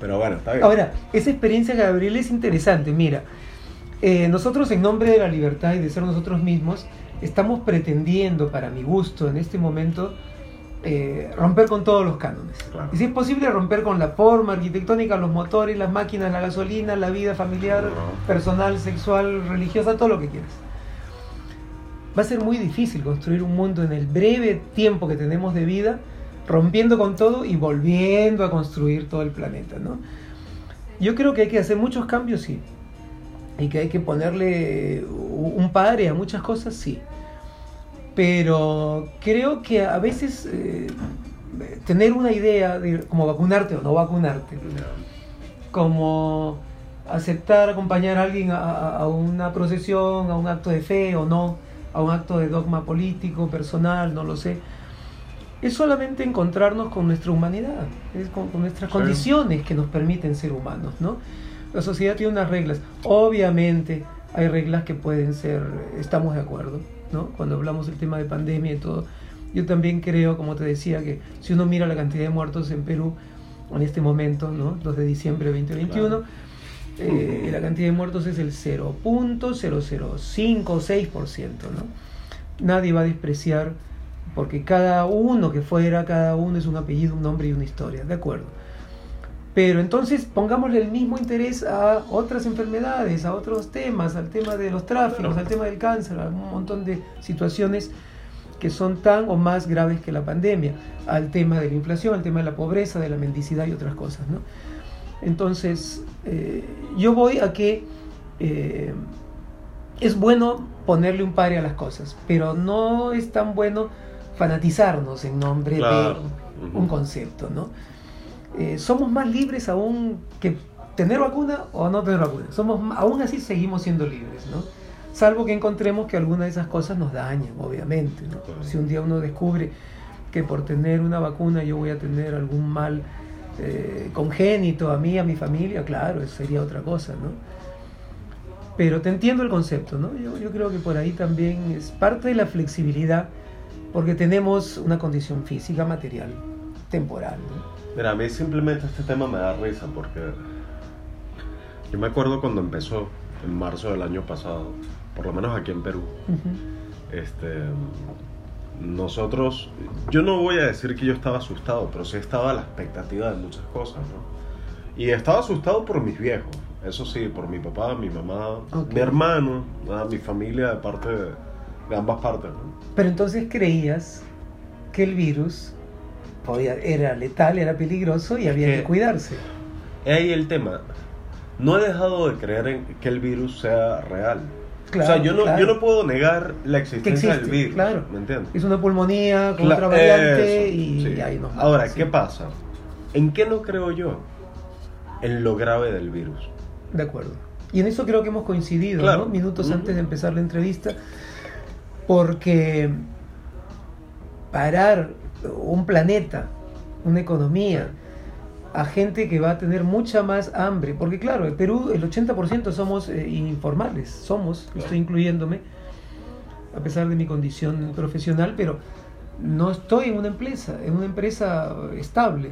Pero bueno, está bien. Ahora, esa experiencia, Gabriel, es interesante. Mira, eh, nosotros en nombre de la libertad y de ser nosotros mismos, estamos pretendiendo, para mi gusto, en este momento, eh, romper con todos los cánones. Claro. Y si es posible, romper con la forma arquitectónica, los motores, las máquinas, la gasolina, la vida familiar, Ajá. personal, sexual, religiosa, todo lo que quieras. Va a ser muy difícil construir un mundo en el breve tiempo que tenemos de vida, rompiendo con todo y volviendo a construir todo el planeta, ¿no? Yo creo que hay que hacer muchos cambios, sí. Y que hay que ponerle un padre a muchas cosas, sí. Pero creo que a veces eh, tener una idea de como vacunarte o no vacunarte, como aceptar acompañar a alguien a, una procesión, a un acto de fe o no, a un acto de dogma político, personal, no lo sé. Es solamente encontrarnos con nuestra humanidad, es con, con nuestras Sí. condiciones que nos permiten ser humanos, ¿no? La sociedad tiene unas reglas. Obviamente hay reglas que pueden ser, estamos de acuerdo, ¿no? Cuando hablamos del tema de pandemia y todo. Yo también creo, como te decía, que si uno mira la cantidad de muertos en Perú en este momento, ¿no? 2 de diciembre de 2021, Claro. eh, la cantidad de muertos es el 0.005 o 6%, ¿no? Nadie va a despreciar porque cada uno que fuera, cada uno es un apellido, un nombre y una historia, ¿de acuerdo? Pero entonces pongámosle el mismo interés a otras enfermedades, a otros temas, al tema de los tráficos, al tema del cáncer, a un montón de situaciones que son tan o más graves que la pandemia, al tema de la inflación, al tema de la pobreza, de la mendicidad y otras cosas, ¿no? Entonces, eh, yo voy a que eh, es bueno ponerle un pare a las cosas, pero no es tan bueno fanatizarnos en nombre Claro. de un concepto, ¿no? Eh, somos más libres aún que tener vacuna o no tener vacuna. Somos, aún así seguimos siendo libres, ¿no? Salvo que encontremos que alguna de esas cosas nos dañan, obviamente. ¿no? Claro. Si un día uno descubre que por tener una vacuna yo voy a tener algún mal eh, congénito a mí, a mi familia, claro, eso sería otra cosa, ¿no? Pero te entiendo el concepto, ¿no? Yo, yo creo que por ahí también es parte de la flexibilidad, porque tenemos una condición física, material, temporal, ¿no? Mira, a mí simplemente este tema me da risa porque yo me acuerdo cuando empezó en marzo del año pasado, por lo menos aquí en Perú, Ujú. este, nosotros, yo no voy a decir que yo estaba asustado, pero sí estaba a la expectativa de muchas cosas, ¿no? Y estaba asustado por mis viejos, eso sí, por mi papá, mi mamá, Ok. mi hermano, ah, mi familia de parte de, de ambas partes, ¿no? Pero entonces creías que el virus podía, era letal, era peligroso y había que- que cuidarse. Es ahí el tema. No he dejado de creer en que el virus sea real. Claro, o sea, yo no, claro. yo no puedo negar la existencia existe, del virus. claro. ¿Me entiendes? Es una pulmonía con otra variante eso, y sí. ahí nos Ahora, ¿qué sí. pasa? ¿En qué no creo yo? En lo grave del virus. De acuerdo. Y en eso creo que hemos coincidido. ¿no? Minutos Ujú. antes de empezar la entrevista, porque parar un planeta, una economía, a gente que va a tener mucha más hambre, porque claro, en Perú el 80% somos eh, informales, somos, Claro. estoy incluyéndome, a pesar de mi condición profesional, pero no estoy en una empresa, en una empresa estable,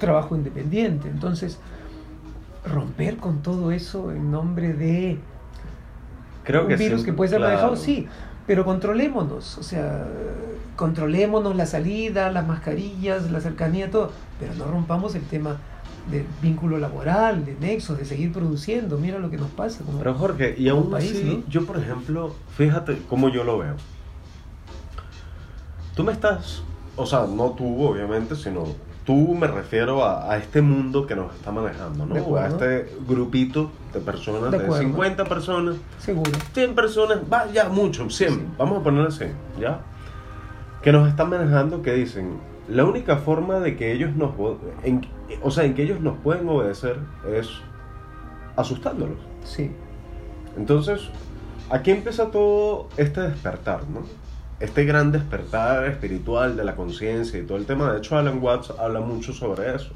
trabajo independiente, entonces romper con todo eso en nombre de Creo un que virus que puede ser claro. manejado, sí, pero controlémonos, o sea, controlémonos la salida, las mascarillas, la cercanía, todo, pero no rompamos el tema de vínculo laboral, de nexos, de seguir produciendo, mira lo que nos pasa. como- Pero Jorge, y aún país, así, ¿no? yo por ejemplo, fíjate cómo yo lo veo. Tú me estás, o sea, no tú obviamente, sino tú me refiero a, a este mundo que nos está manejando, ¿no? A este grupito de personas, De de, acuerdo. 50 personas, Seguro. 100 personas, va ya mucho, 100, Sí. vamos a ponerle 100, ¿ya? Que nos están manejando, que dicen, la única forma de que ellos nos, en- o sea, en que ellos nos pueden obedecer es asustándolos. Sí. Entonces, aquí empieza todo este despertar, ¿no? Este gran despertar espiritual de la conciencia y todo el tema. De hecho, Alan Watts habla mucho sobre eso.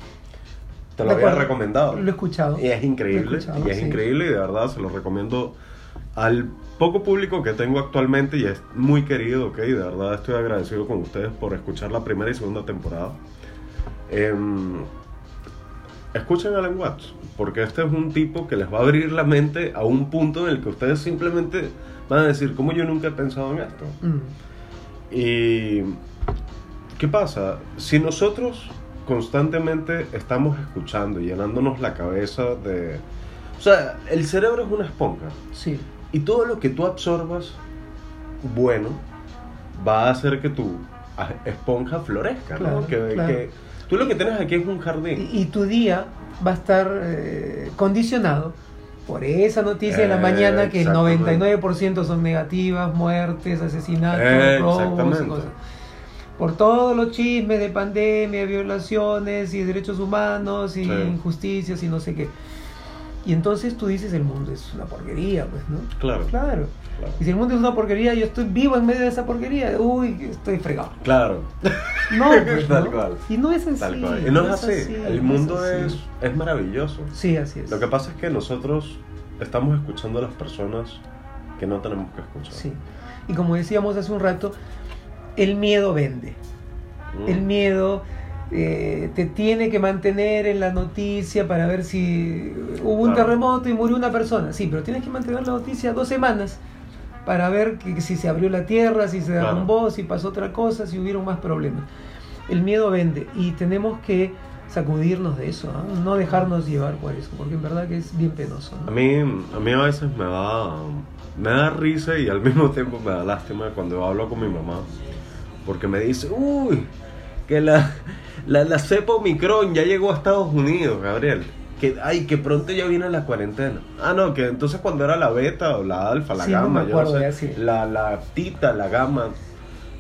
Te lo De había acuerdo. recomendado. Lo he escuchado. Y es increíble. Y es sí. increíble y de verdad se lo recomiendo al poco público que tengo actualmente y es muy querido, ¿ok? De verdad estoy agradecido con ustedes por escuchar la primera y segunda temporada. Em, escuchen a Alan Watts, porque este es un tipo que les va a abrir la mente a un punto en el que ustedes simplemente van a decir, ¿cómo yo nunca he pensado en esto? Mm, Y ¿qué pasa? Si nosotros constantemente estamos escuchando y llenándonos la cabeza de... O sea, el cerebro es una esponja sí, y todo lo que tú absorbas bueno va a hacer que tu esponja florezca, ¿no? Claro, que, claro. que tú lo que tienes aquí es un jardín. y, y tu día va a estar eh, condicionado por esa noticia de la mañana que el exactamente. 99% son negativas, muertes, asesinatos, Eh, robos y cosas. Por todos los chismes de pandemia, violaciones y derechos humanos y Sí. injusticias y no sé qué. Y entonces tú dices el mundo es una porquería, pues, ¿no? Claro, Claro. claro. Y si el mundo es una porquería, yo estoy vivo en medio de esa porquería, uy, estoy fregado. Claro, No, pues, Tal ¿no? cual. Y no es así. tal cual. Y no es así. El no mundo así. es, es maravilloso. Sí, así es. Lo que pasa es que nosotros estamos escuchando a las personas que no tenemos que escuchar. Sí. Y como decíamos hace un rato, el miedo vende. Mm. El miedo eh, te tiene que mantener en la noticia para ver si hubo un Claro. terremoto y murió una persona. Sí, pero tienes que mantener la noticia dos semanas para ver que, si se abrió la tierra, si se Claro. derrumbó, si pasó otra cosa, si hubieron más problemas. El miedo vende y tenemos que sacudirnos de eso, ¿ah? no dejarnos llevar por eso, porque en verdad que es bien penoso. ¿no? A mí, a mí a veces me da, me da risa y al mismo tiempo me da lástima cuando hablo con mi mamá. Porque me dice, uy, que la, la, la cepa Omicron ya llegó a Estados Unidos, Gabriel. Que, ay, que pronto ya viene la cuarentena. Ah, no, que entonces cuando era la beta o la alfa, la Sí, no gamma, yo no sé, la, la tita, la gamma,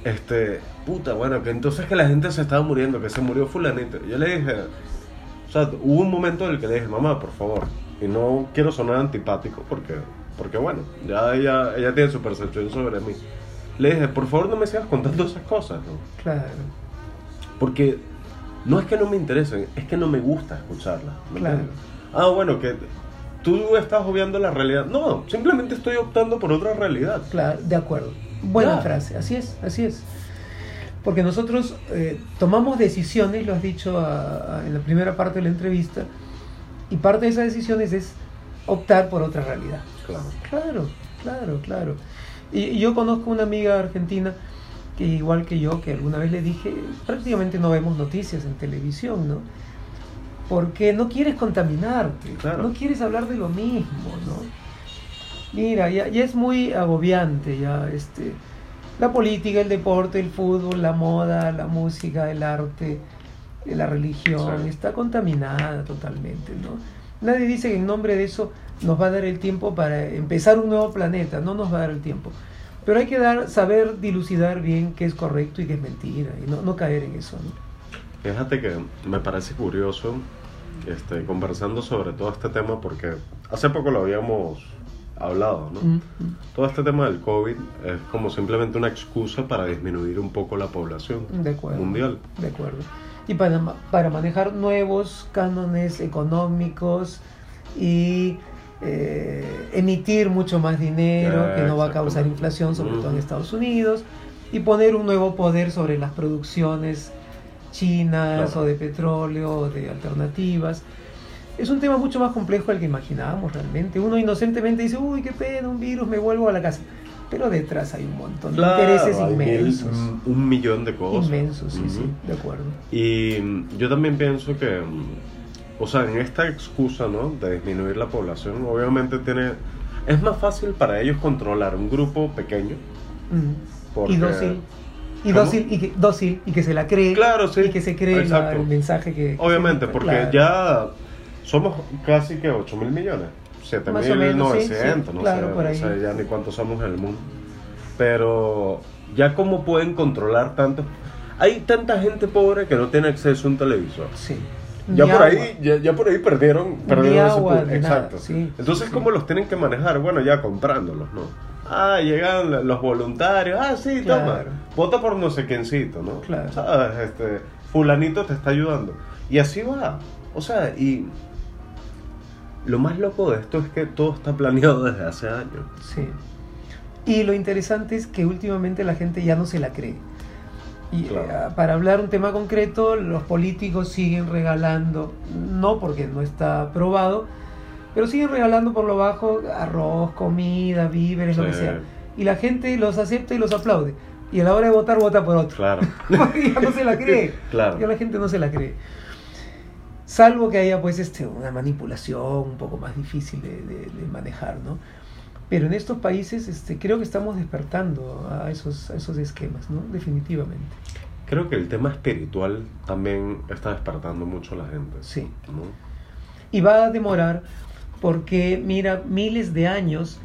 este, puta, bueno, que entonces que la gente se estaba muriendo, que se murió fulanito. Yo le dije, o sea, hubo un momento en el que le dije, mamá, por favor, y no quiero sonar antipático porque, porque bueno, ya ella, ella tiene su percepción sobre mí. Le dije, por favor no me sigas contando esas cosas, ¿no? Claro, Porque no es que no me interesen, es que no me gusta escucharlas. ¿me Claro. Ah, bueno, que tú estás obviando la realidad. No, simplemente estoy optando por otra realidad. claro, de acuerdo. Buena frase, así es, así es. Porque nosotros eh, tomamos decisiones, lo has dicho a- a- en la primera parte de la entrevista, y parte de esas decisiones es optar por otra realidad. Claro. Claro, claro, claro. Y, y yo conozco una amiga argentina que igual que yo, que alguna vez le dije, prácticamente no vemos noticias en televisión, ¿no? Porque no quieres contaminarte, Claro. no quieres hablar de lo mismo, ¿no? Mira, ya, ya es muy agobiante ya este la política, el deporte, el fútbol, la moda, la música, el arte, eh, la religión, Sí. está contaminada totalmente, ¿no? Nadie dice que en nombre de eso nos va a dar el tiempo para empezar un nuevo planeta, no nos va a dar el tiempo. Pero hay que dar, saber dilucidar bien qué es correcto y qué es mentira, y no, no caer en eso, ¿no? Fíjate que me parece curioso este, conversando sobre todo este tema porque hace poco lo habíamos hablado, ¿no? Mm, mm. Todo este tema del COVID es como simplemente una excusa para disminuir un poco la población De acuerdo. mundial. De acuerdo. Y para, para manejar nuevos cánones económicos y eh, emitir mucho más dinero que no va a causar inflación, sobre todo en. Estados Unidos, y poner un nuevo poder sobre las producciones chinas Claro. o de petróleo o de alternativas. Es un tema mucho más complejo del que imaginábamos realmente. Uno inocentemente dice, uy, qué pena, un virus, me vuelvo a la casa. Pero detrás hay un montón de Claro, intereses mil- inmensos. un- millón de cosas. Inmensos, sí, Ujú. sí, de acuerdo. Y yo también pienso que, mm, o sea, en esta excusa, ¿no? De disminuir la población, obviamente tiene... Es más fácil para ellos controlar un grupo pequeño. Porque- Y dócil. Y ¿Cómo? dócil y, que, dócil y que se la cree. Claro, sí. Y que se cree la- el mensaje que. que Obviamente, se- porque claro. ya somos casi que 8 mil millones. 7 Más o menos, sí, 900, sí, no claro, sé, por no sé ya ni cuántos somos en el mundo. Pero ya cómo pueden controlar tanto. Hay tanta gente pobre que no tiene acceso a un televisor. Sí. Ya por, ahí, ya, ya por ahí perdieron, perdieron ese agua, punto. ni nada, Exacto. sí, Entonces, sí. ¿cómo los tienen que manejar? Bueno, ya comprándolos, ¿no? Ah, llegan los voluntarios. Ah, sí, toma. Vota por no sé quiéncito, ¿no? Claro. ¿Sabes? Este, fulanito te está ayudando. Y así va. O sea, y lo más loco de esto es que todo está planeado desde hace años. Sí. Y lo interesante es que últimamente la gente ya no se la cree. Y Claro. eh, para hablar un tema concreto, los políticos siguen regalando, no porque no está aprobado, pero siguen regalando por lo bajo arroz, comida, víveres, lo que sea. Y la gente los acepta y los aplaude. Y a la hora de votar, vota por otro. Claro. Porque ya no se la cree. Claro. Ya la gente no se la cree. Salvo que haya pues este, una manipulación un poco más difícil de, de- de manejar, ¿no? Pero en estos países este, creo que estamos despertando a esos, a esos esquemas, ¿no? Definitivamente. Creo que el tema espiritual también está despertando mucho a la gente. Sí. ¿no? Y va a demorar porque, mira, miles de años,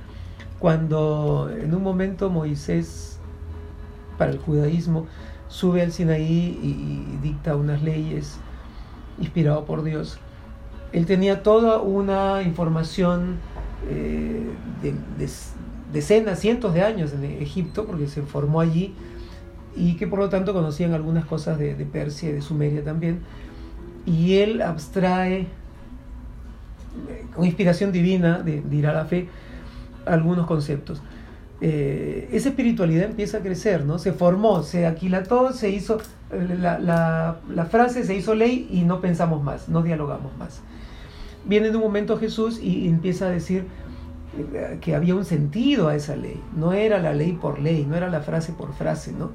cuando en un momento Moisés, para el judaísmo, sube al Sinaí y, y dicta unas leyes inspirado por Dios, él tenía toda una información eh, de, de decenas, cientos de años en Egipto, porque se formó allí, y que por lo tanto conocían algunas cosas de, de Persia y de Sumeria también. Y él abstrae con inspiración divina, de, dirá la fe, algunos conceptos. Eh, esa espiritualidad empieza a crecer, ¿no? Se formó, se aquilató, se hizo, la, la frase se hizo ley y no pensamos más, no dialogamos más. Viene de un momento Jesús y empieza a decir eh, que había un sentido a esa ley, no era la ley por ley, no era la frase por frase, ¿no?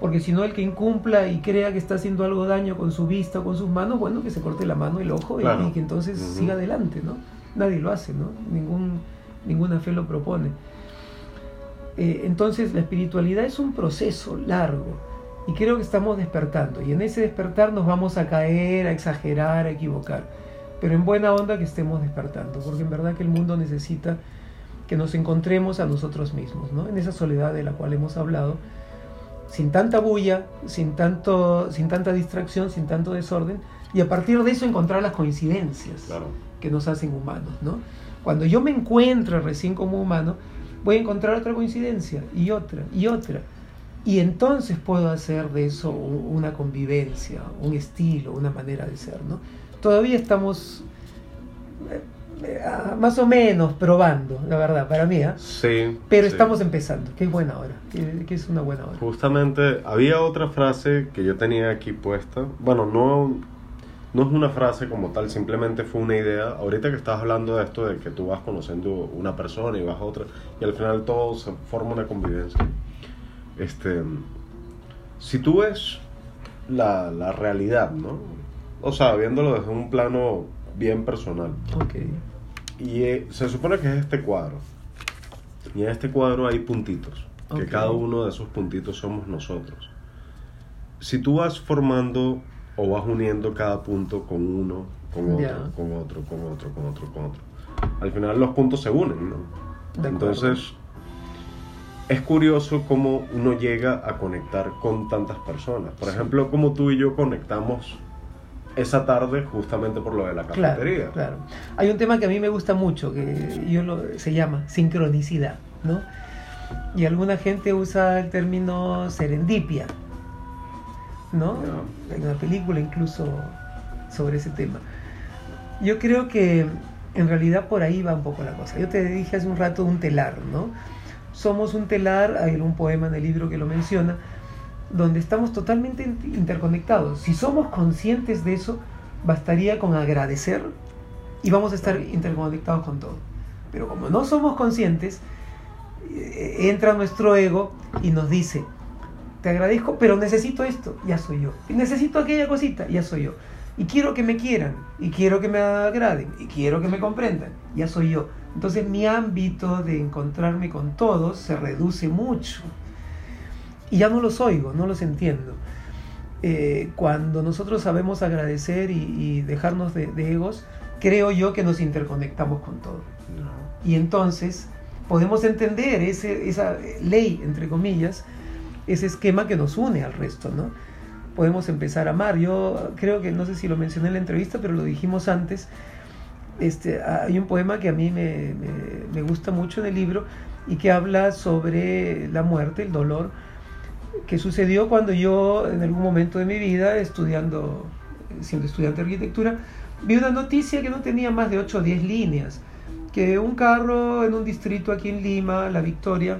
Porque si no, el que incumpla y crea que está haciendo algo daño con su vista o con sus manos, bueno, que se corte la mano, el ojo y- Claro. y, que entonces siga adelante, ¿no? Nadie lo hace, ¿no? Ningún, ninguna fe lo propone. Eh, entonces, la espiritualidad es un proceso largo y creo que estamos despertando. Y en ese despertar nos vamos a caer, a exagerar, a equivocar. Pero en buena onda que estemos despertando, porque en verdad que el mundo necesita que nos encontremos a nosotros mismos, ¿no? En esa soledad de la cual hemos hablado, sin tanta bulla, sin, tanto, sin tanta distracción, sin tanto desorden, y a partir de eso encontrar las coincidencias Claro. que nos hacen humanos, ¿no? Cuando yo me encuentro recién como humano, voy a encontrar otra coincidencia y otra y otra. Y entonces puedo hacer de eso una convivencia, un estilo, una manera de ser, ¿no? Todavía estamos eh, eh, ah, más o menos probando, la verdad, para mí, ¿ah? Sí. Pero sí. estamos empezando, que es buena hora, que es una buena hora. Justamente había otra frase que yo tenía aquí puesta. Bueno, no, no es una frase como tal, simplemente fue una idea. Ahorita que estás hablando de esto, de que tú vas conociendo una persona y vas a otra, y al final todo se forma una convivencia. Este, si tú ves la, la realidad, ¿no? O sea, viéndolo desde un plano bien personal. Ok, Y eh, se supone que es este cuadro. Y en este cuadro hay puntitos. Que Ok. cada uno de esos puntitos somos nosotros. Si tú vas formando o vas uniendo cada punto con uno, con otro, con otro, con otro, con otro, con otro. Al final los puntos se unen, ¿no? De. Entonces, es curioso cómo uno llega a conectar con tantas personas. Por Sí. ejemplo, como tú y yo conectamos esa tarde justamente por lo de la claro, cafetería. claro. Hay un tema que a mí me gusta mucho, que yo lo, se llama sincronicidad, ¿no? Y alguna gente usa el término serendipia, ¿no? Ya. Hay una película incluso sobre ese tema. Yo creo que en realidad por ahí va un poco la cosa. Yo te dije hace un rato un telar, ¿no? Somos un telar, hay un poema en el libro que lo menciona, donde estamos totalmente in- interconectados. Si somos conscientes de eso, bastaría con agradecer y vamos a estar interconectados con todo. Pero como no somos conscientes, eh, entra nuestro ego y nos dice, te agradezco, pero necesito esto, ya soy yo. Y necesito aquella cosita, ya soy yo. Y quiero que me quieran, y quiero que me agraden, y quiero que me comprendan, ya soy yo. Entonces mi ámbito de encontrarme con todos se reduce mucho. Y ya no los oigo, no los entiendo. Eh, cuando nosotros sabemos agradecer y, y dejarnos de, de egos, creo yo que nos interconectamos con todo. No. Y entonces podemos entender ese, esa ley, entre comillas, ese esquema que nos une al resto, ¿no? Podemos empezar a amar. Yo creo que, no sé si lo mencioné en la entrevista, pero lo dijimos antes. Este, hay un poema que a mí me, me- me gusta mucho en el libro y que habla sobre la muerte, el dolor, que sucedió cuando yo, en algún momento de mi vida, estudiando, siendo estudiante de arquitectura, vi una noticia que no tenía más de 8 o 10 líneas, que un carro en un distrito aquí en Lima, La Victoria,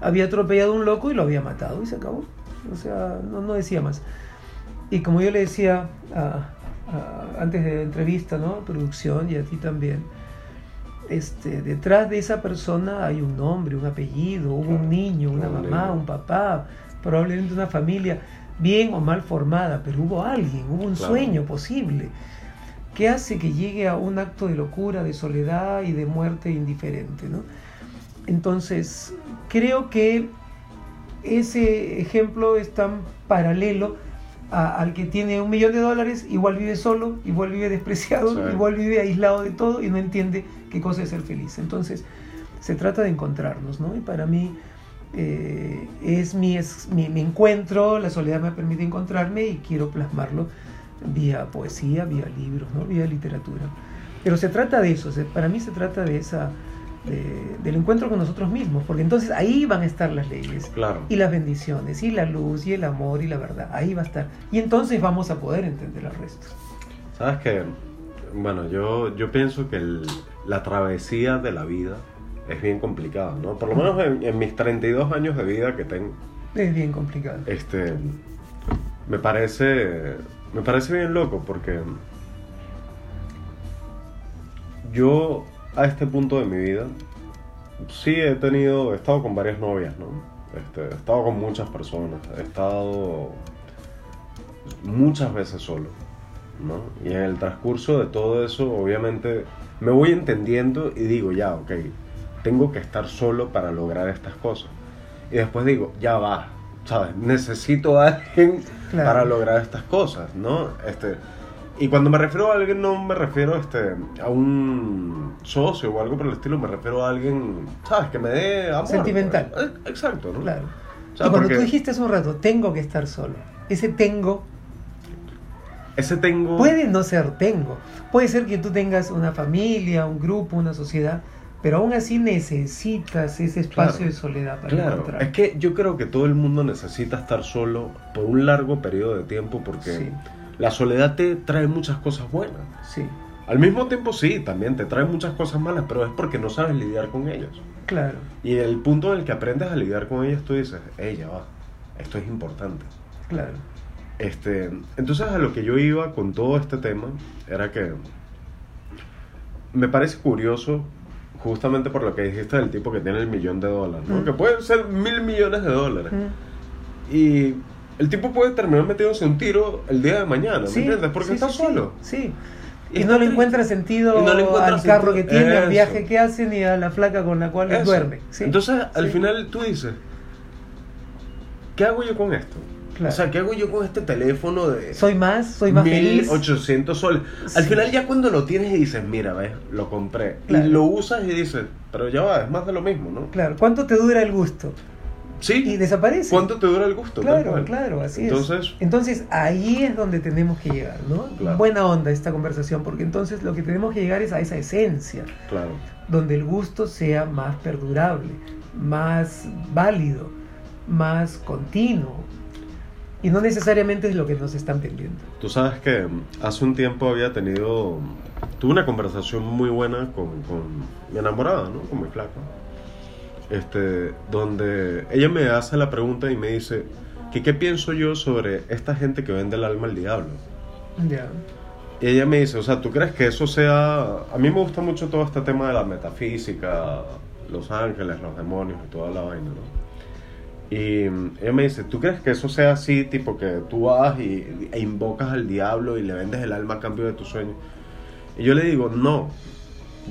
había atropellado a un loco y lo había matado y se acabó. o sea, no, no decía más. Y como yo le decía antes de la entrevista, ¿no? Producción y a ti también. Este, detrás de esa persona hay un nombre, un apellido, hubo un niño, una mamá, un papá, probablemente una familia bien o mal formada, pero hubo alguien, hubo un sueño posible que hace que llegue a un acto de locura, de soledad y de muerte indiferente. ¿no? Entonces, creo que ese ejemplo es tan paralelo al que tiene un millón de dólares, igual vive solo, igual vive despreciado, igual vive aislado de todo y no entiende qué cosa es ser feliz. Entonces, se trata de encontrarnos, ¿no? Y para mí eh, es, mi, es mi, encuentro, la soledad me permite encontrarme y quiero plasmarlo vía poesía, vía libros, ¿no? Vía literatura. Pero se trata de eso, para mí se trata de esa del encuentro con nosotros mismos, porque entonces ahí van a estar las leyes y las bendiciones y la luz y el amor y la verdad, ahí va a estar. Y entonces vamos a poder entender el resto. Sabes que, bueno, yo, yo pienso que la travesía de la vida es bien complicada, ¿no? Por lo menos en, en, mis 32 años de vida que tengo. Es bien complicado. Este, me parece, me parece bien loco porque yo a este punto de mi vida, sí he tenido, he estado con varias novias, ¿no? Este, he estado con muchas personas, he estado muchas veces solo, ¿no? Y en el transcurso de todo eso, obviamente, me voy entendiendo y digo, ya, ok, tengo que estar solo para lograr estas cosas. Y después digo, ya va, ¿sabes? Necesito a alguien para lograr estas cosas, ¿no? Este, y cuando me refiero a alguien, no me refiero este, a un socio o algo por el estilo, me refiero a alguien, ¿sabes? Que me dé amor. Sentimental. Pues. Exacto, ¿no? Claro. y cuando tú dijiste hace un rato, tengo que estar solo. Ese tengo. Ese tengo. Puede no ser tengo. Puede ser que tú tengas una familia, un grupo, una sociedad, pero aún así necesitas ese espacio de soledad para claro. Es que yo creo que todo el mundo necesita estar solo por un largo periodo de tiempo porque. Sí la soledad te trae muchas cosas buenas. Sí. Al mismo tiempo sí, también te trae muchas cosas malas, pero es porque no sabes lidiar con ellas. Claro. Y el punto en el que aprendes a lidiar con ellas, tú dices, ella va, esto es importante. Claro. Este, entonces a lo que yo iba con todo este tema era que me parece curioso justamente por lo que dijiste del tipo que tiene el millón de dólares, ¿no? Mm. Que pueden ser mil millones de dólares. Mm. Y el tipo puede terminar metiéndose un tiro el día de mañana, ¿me entiendes? Porque está solo. Sí. Y, no le encuentra sentido al carro que tiene, al viaje que hace, ni a la flaca con la cual duerme. Entonces, al final tú dices, ¿qué hago yo con esto? O sea, ¿qué hago yo con este teléfono de... Soy más, soy más 1800 soles. Al final ya cuando lo tienes y dices, mira, ves, lo compré. Y lo usas y dices, pero ya va, es más de lo mismo, ¿no? Claro, ¿cuánto te dura el gusto? Sí. Y desaparece. ¿Cuánto te dura el gusto? Claro, claro, así entonces, es. Entonces, ahí es donde tenemos que llegar, ¿no? Buena onda esta conversación, porque entonces lo que tenemos que llegar es a esa esencia. Claro. Donde el gusto sea más perdurable, más válido, más continuo. Y no necesariamente es lo que nos están vendiendo. Tú sabes que hace un tiempo había tenido, tuve una conversación muy buena con, con mi enamorada, ¿no? Con mi flaco este, donde ella me hace la pregunta y me dice que qué pienso yo sobre esta gente que vende el alma al diablo. Y ella me dice, o sea, ¿tú crees que eso sea... A mí me gusta mucho todo este tema de la metafísica, los ángeles, los demonios y toda la vaina, ¿no? Y ella me dice, ¿tú crees que eso sea así, tipo que tú vas y, e invocas al diablo y le vendes el alma a cambio de tu sueño? Y yo le digo, no,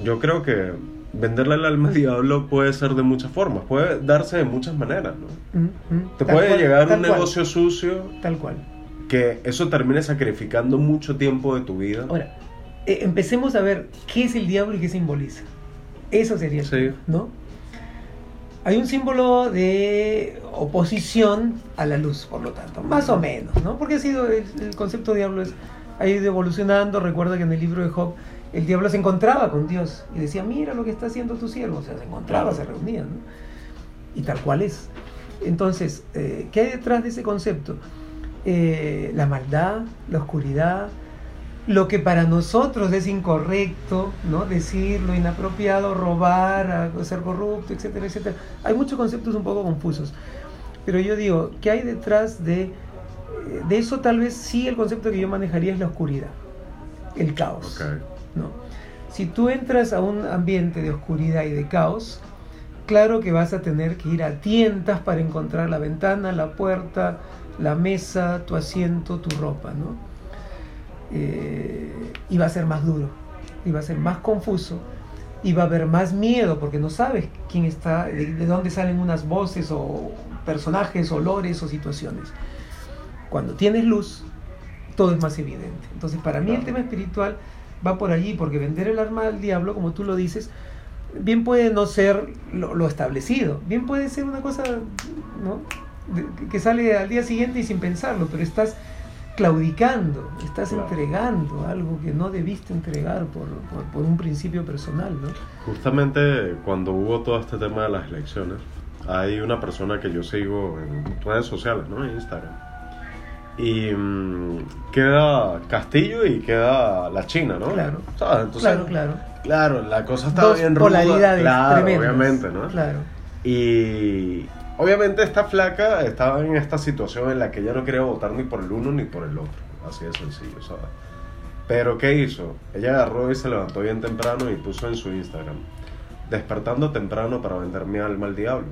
yo creo que venderle el alma al diablo puede ser de muchas formas, puede darse de muchas maneras, ¿no? Te puede llegar un negocio sucio. Tal cual. Que eso termine sacrificando mucho tiempo de tu vida. Ahora, eh, empecemos a ver qué es el diablo y qué simboliza. Eso sería, sí. ¿no? Hay un símbolo de oposición a la luz, por lo tanto, más o menos, ¿no? Porque ha sido el, el concepto de diablo es, ha ido evolucionando. Recuerda que en el libro de Job el diablo se encontraba con Dios y decía, mira lo que está haciendo tu siervo. O sea, se encontraba, se reunían. Y tal cual es. Entonces, eh, ¿qué hay detrás de ese concepto? Eh, la maldad, la oscuridad, lo que para nosotros es incorrecto, ¿no? Decir lo inapropiado, robar, ser corrupto, etcétera, etcétera. Hay muchos conceptos un poco confusos. Pero yo digo, ¿qué hay detrás de, de eso? Tal vez sí el concepto que yo manejaría es la oscuridad, el caos. ¿No? Si tú entras a un ambiente de oscuridad y de caos, claro que vas a tener que ir a tientas para encontrar la ventana, la puerta, la mesa, tu asiento, tu ropa, ¿no? Eh, y va a ser más duro, y va a ser más confuso, y va a haber más miedo porque no sabes quién está, de, de dónde salen unas voces o personajes, olores o situaciones. Cuando tienes luz, todo es más evidente. Entonces, para mí el tema espiritual va por allí, porque vender el arma al diablo, como tú lo dices, bien puede no ser lo, lo establecido, bien puede ser una cosa ¿no? De- que- sale al día siguiente y sin pensarlo, pero estás claudicando, estás Claro. entregando algo que no debiste entregar por, por, por un principio personal, ¿no? Justamente cuando hubo todo este tema de las elecciones, hay una persona que yo sigo en redes sociales, ¿no? En Instagram. Y mm, queda Castillo y queda la China, ¿no? Claro. ¿Sabes? Entonces, claro, claro. claro, la cosa está Dos bien ruda. Claro, tremendas. obviamente, ¿no? Claro. Y obviamente esta flaca estaba en esta situación en la que ella no quería votar ni por el uno ni por el otro. Así de sencillo, ¿sabes? Pero ¿qué hizo? Ella agarró y se levantó bien temprano y puso en su Instagram, despertando temprano para vender mi alma al diablo.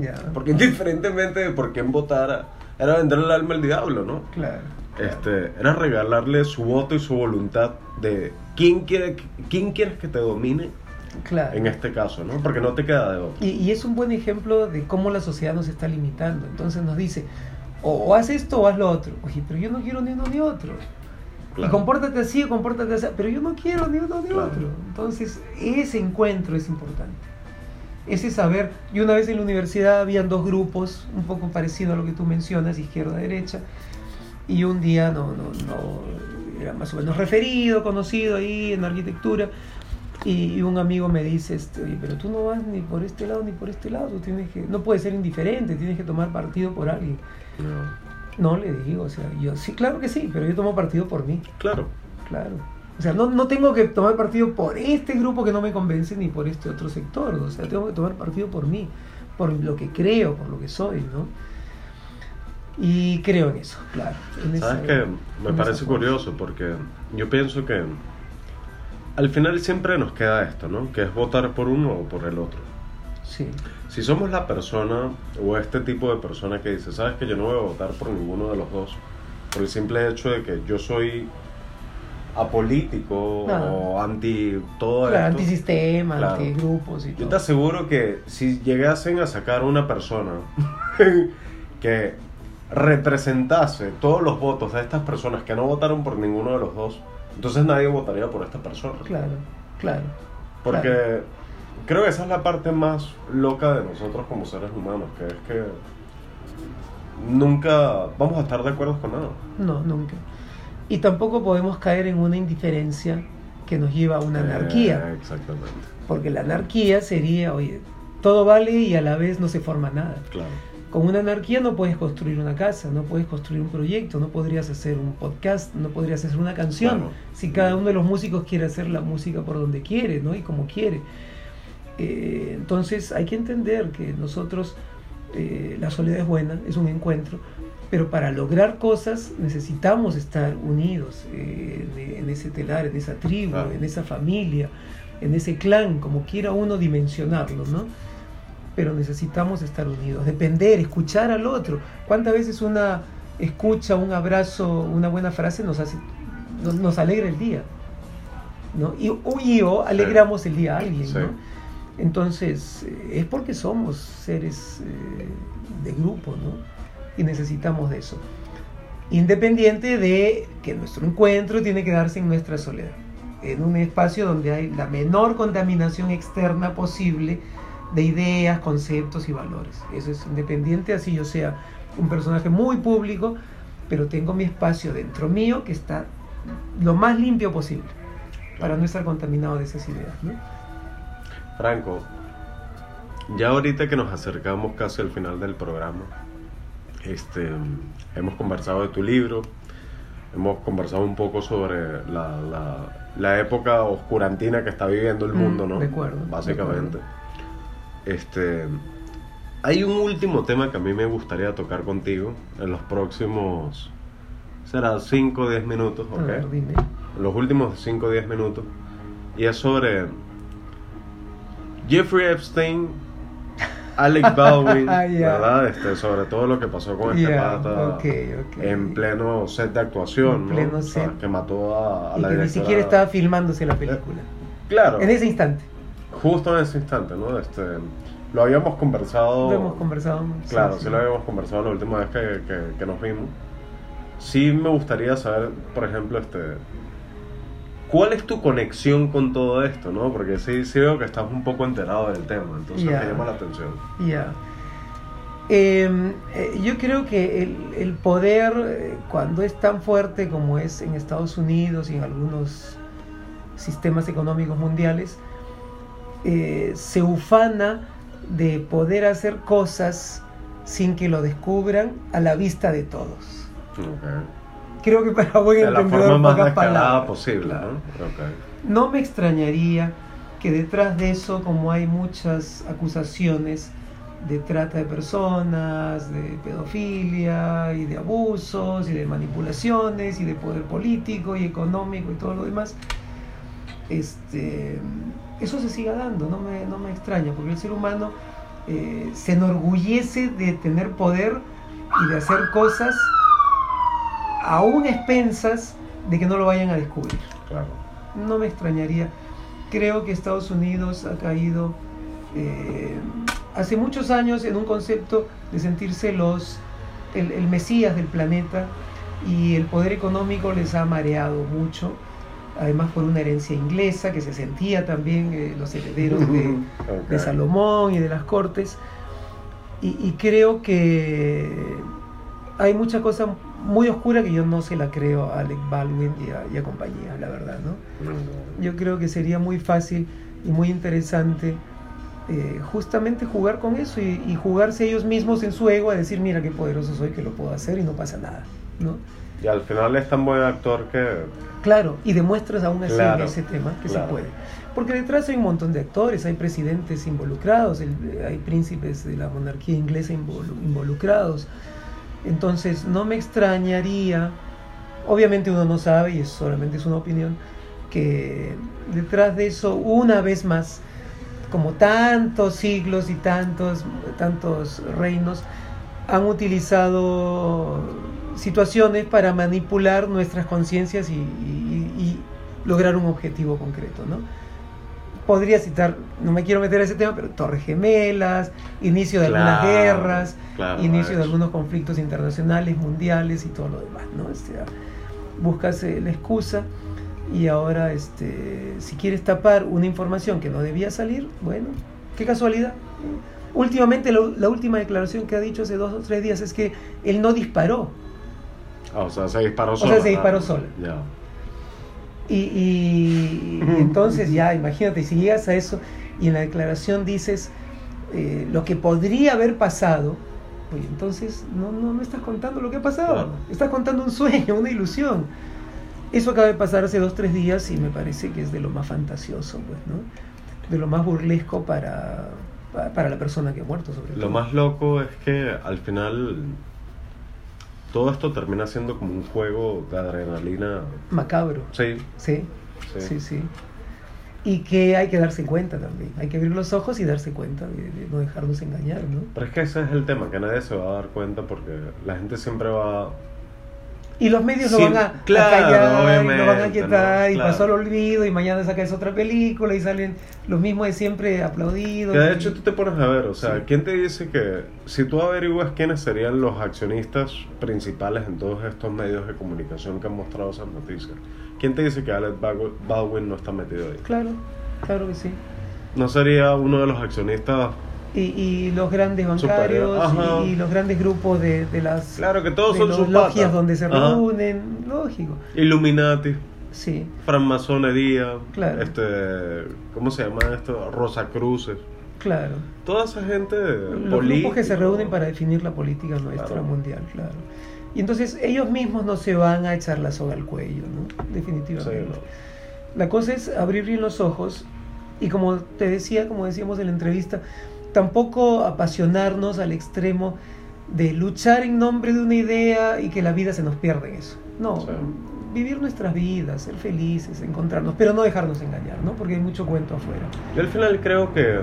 Ya. Porque indiferentemente de por quién votara, era venderle el alma al diablo, ¿no? Claro. claro. Este, era regalarle su voto y su voluntad de quién quiere, quién quieres que te domine Claro. en este caso, ¿no? Porque no te queda de otro. Y, y es un buen ejemplo de cómo la sociedad nos está limitando. Entonces nos dice, o, o haz esto o haz lo otro. Oye, pero yo no quiero ni uno ni otro. Y compórtate así o compórtate así, pero yo no quiero ni uno ni Claro. otro. Entonces, ese encuentro es importante. Ese saber, y una vez en la universidad habían dos grupos, un poco parecido a lo que tú mencionas, izquierda-derecha, y un día no, no, no, era más o menos referido, conocido ahí en arquitectura, y, y un amigo me dice, este, "Oye, pero tú no vas ni por este lado ni por este lado, tú tienes que, no puedes ser indiferente, tienes que tomar partido por alguien. No. No le digo, o sea, yo sí, claro que sí, pero yo tomo partido por mí. Claro. Claro. O sea, no, no tengo que tomar partido por este grupo que no me convence ni por este otro sector. O sea, tengo que tomar partido por mí, por lo que creo, por lo que soy, ¿no? Y creo en eso, claro. en esa- ¿Sabes qué? Me parece curioso porque yo pienso que al final siempre nos queda esto, ¿no? Que es votar por uno o por el otro. Sí, Si somos la persona o este tipo de persona que dice, sabes que yo no voy a votar por ninguno de los dos, por el simple hecho de que yo soy apolítico Ah. o anti todo claro, esto. antisistema, Claro. antigrupos y Yo todo. te aseguro que si llegasen a sacar una persona que representase todos los votos de estas personas que no votaron por ninguno de los dos, entonces nadie votaría por esta persona. Claro, claro. Porque claro. creo que esa es la parte más loca de nosotros como seres humanos, que es que nunca vamos a estar de acuerdo con nada. No, nunca. Y tampoco podemos caer en una indiferencia que nos lleva a una anarquía. Eh, exactamente. Porque la anarquía sería, oye, todo vale y a la vez no se forma nada. Claro. Con una anarquía no puedes construir una casa, no puedes construir un proyecto, no podrías hacer un podcast, no podrías hacer una canción. Claro. Si cada uno de los músicos quiere hacer la música por donde quiere, ¿no? Y como quiere. Eh, entonces hay que entender que nosotros, eh, la soledad es buena, es un encuentro, pero para lograr cosas necesitamos estar unidos eh, en, en ese telar, en esa tribu, Claro. en esa familia, en ese clan, como quiera uno dimensionarlo, ¿no? pero necesitamos estar unidos, depender, escuchar al otro. ¿Cuántas veces una escucha, un abrazo, una buena frase nos hace, nos, nos alegra el día? ¿no? Y, y o alegramos el día a alguien. Sí. ¿no? Entonces, eh, es porque somos seres eh, de grupo, ¿no? Y necesitamos de eso. Independiente de que nuestro encuentro tiene que darse en nuestra soledad, en un espacio donde hay la menor contaminación externa posible de ideas, conceptos y valores. Eso es independiente, así yo sea un personaje muy público, pero tengo mi espacio dentro mío que está lo más limpio posible para no estar contaminado de esas ideas. Franco, ya ahorita que nos acercamos casi al final del programa, este, hemos conversado de tu libro, hemos conversado un poco sobre la, la- la época oscurantina que está viviendo el Mm, mundo, ¿no? de acuerdo, de Básicamente. Este, Hay un último tema que a mí me gustaría tocar contigo en los próximos, será 5 o 10 minutos, ¿ok? ver, dime. En los últimos 5 o 10 minutos. Y es sobre Jeffrey Epstein, Alec Baldwin, Ya. ¿verdad? Este, sobre todo lo que pasó con este Ya, pata en pleno set de actuación, En ¿no? pleno O sea, set. que mató a, a Y la que ni siquiera estaba filmándose la película. Claro, En ese instante. justo en ese instante, ¿no? Este, lo habíamos conversado. Lo hemos conversado. sí, Claro, sí. sí lo habíamos conversado la última vez que, que- que nos vimos. Sí me gustaría saber, por ejemplo, este, ¿cuál es tu conexión con todo esto, no? Porque sí, sí veo que estás un poco enterado del tema, entonces Ya. me llama la atención. Ya. Eh, eh, yo creo que el, el poder, eh, cuando es tan fuerte como es en Estados Unidos y en algunos sistemas económicos mundiales, eh, se ufana de poder hacer cosas sin que lo descubran a la vista de todos. Ok. Creo que para buen De la forma más pocas palabras. posible, Claro. ¿no? No me extrañaría que detrás de eso, como hay muchas acusaciones de trata de personas, de pedofilia y de abusos y de manipulaciones y de poder político y económico y todo lo demás, este, eso se siga dando, no me, no me extraña, porque el ser humano eh, se enorgullece de tener poder y de hacer cosas aún expensas de que no lo vayan a descubrir Claro. no me extrañaría. Creo que Estados Unidos ha caído eh, hace muchos años en un concepto de sentirse los, el, el mesías del planeta y el poder económico les ha mareado mucho. Además por una herencia inglesa que se sentía también eh, los herederos de, Salomón y de las cortes. Y, y creo que hay mucha cosa muy oscura que yo no se la creo a Alec Baldwin y a, y a compañía, la verdad, ¿no? Yo creo que sería muy fácil y muy interesante eh, justamente jugar con eso y, y jugarse ellos mismos en su ego a decir, mira qué poderoso soy, que lo puedo hacer y no pasa nada, ¿no? Y al final es tan buen actor que... Claro, y demuestras aún así Claro, en ese tema que claro. se puede. Porque detrás hay un montón de actores, hay presidentes involucrados, el- hay príncipes de la monarquía inglesa involu- involucrados. Entonces, no me extrañaría, obviamente uno no sabe y es solamente es una opinión, que detrás de eso, una vez más, como tantos siglos y tantos, tantos reinos, han utilizado situaciones para manipular nuestras conciencias y, y- y lograr un objetivo concreto, ¿no? Podría citar, no me quiero meter a ese tema, pero Torres Gemelas, inicio de algunas guerras, claro, inicio de algunos conflictos internacionales, mundiales y todo lo demás, ¿no? O sea, buscas eh, la excusa y ahora, este, si quieres tapar una información que no debía salir, bueno, qué casualidad. Últimamente, lo- la última declaración que ha dicho hace dos o tres días es que él no disparó. Ah, o sea, se disparó sea, sola. se disparó sola. Y, y- y entonces ya, imagínate, si llegas a eso y en la declaración dices eh, lo que podría haber pasado, pues entonces no, no, no estás contando lo que ha pasado, Claro. estás contando un sueño, una ilusión. Eso acaba de pasar hace dos, tres días y me parece que es de lo más fantasioso, pues, ¿no? De lo más burlesco para, pa- para la persona que ha muerto, sobre todo. Lo más loco es que al final todo esto termina siendo como un juego de adrenalina. Macabro, Sí, sí, sí. sí, sí. Y que hay que darse cuenta también. Hay que abrir los ojos y darse cuenta de, de no dejarnos engañar, ¿no? Pero es que ese es el tema, que nadie se va a dar cuenta porque la gente siempre va... Y los medios Sí, lo van a, a claro, callar, y lo van a quietar, ¿no? y Claro. pasó al olvido, y mañana sacas otra película, y salen los mismos de siempre aplaudidos. Que de hecho tú te pones a ver, o sea, Sí. ¿quién te dice que si tú averiguas quiénes serían los accionistas principales en todos estos medios de comunicación que han mostrado esas noticias? ¿Quién te dice que Alec Baldwin no está metido ahí? Claro, claro que sí. ¿No sería uno de los accionistas? Y, y los grandes bancarios y, y los grandes grupos de, de las Claro que todos de son los sus logias patas. donde se Ajá. reúnen, lógico. Illuminati, Sí, francmasonería, Claro. este, ¿cómo se llama esto? Rosacruces. claro. Toda esa gente Los política. grupos que se reúnen para definir la política nuestra Claro. mundial, claro. Y entonces ellos mismos no se van a echar la soga al cuello, ¿no? Definitivamente. Sí, La cosa es abrir bien los ojos y como te decía, como decíamos en la entrevista, tampoco apasionarnos al extremo de luchar en nombre de una idea y que la vida se nos pierda en eso. No, Sí. vivir nuestras vidas, ser felices, encontrarnos, pero no dejarnos engañar, ¿no? Porque hay mucho cuento afuera. Yo al final creo que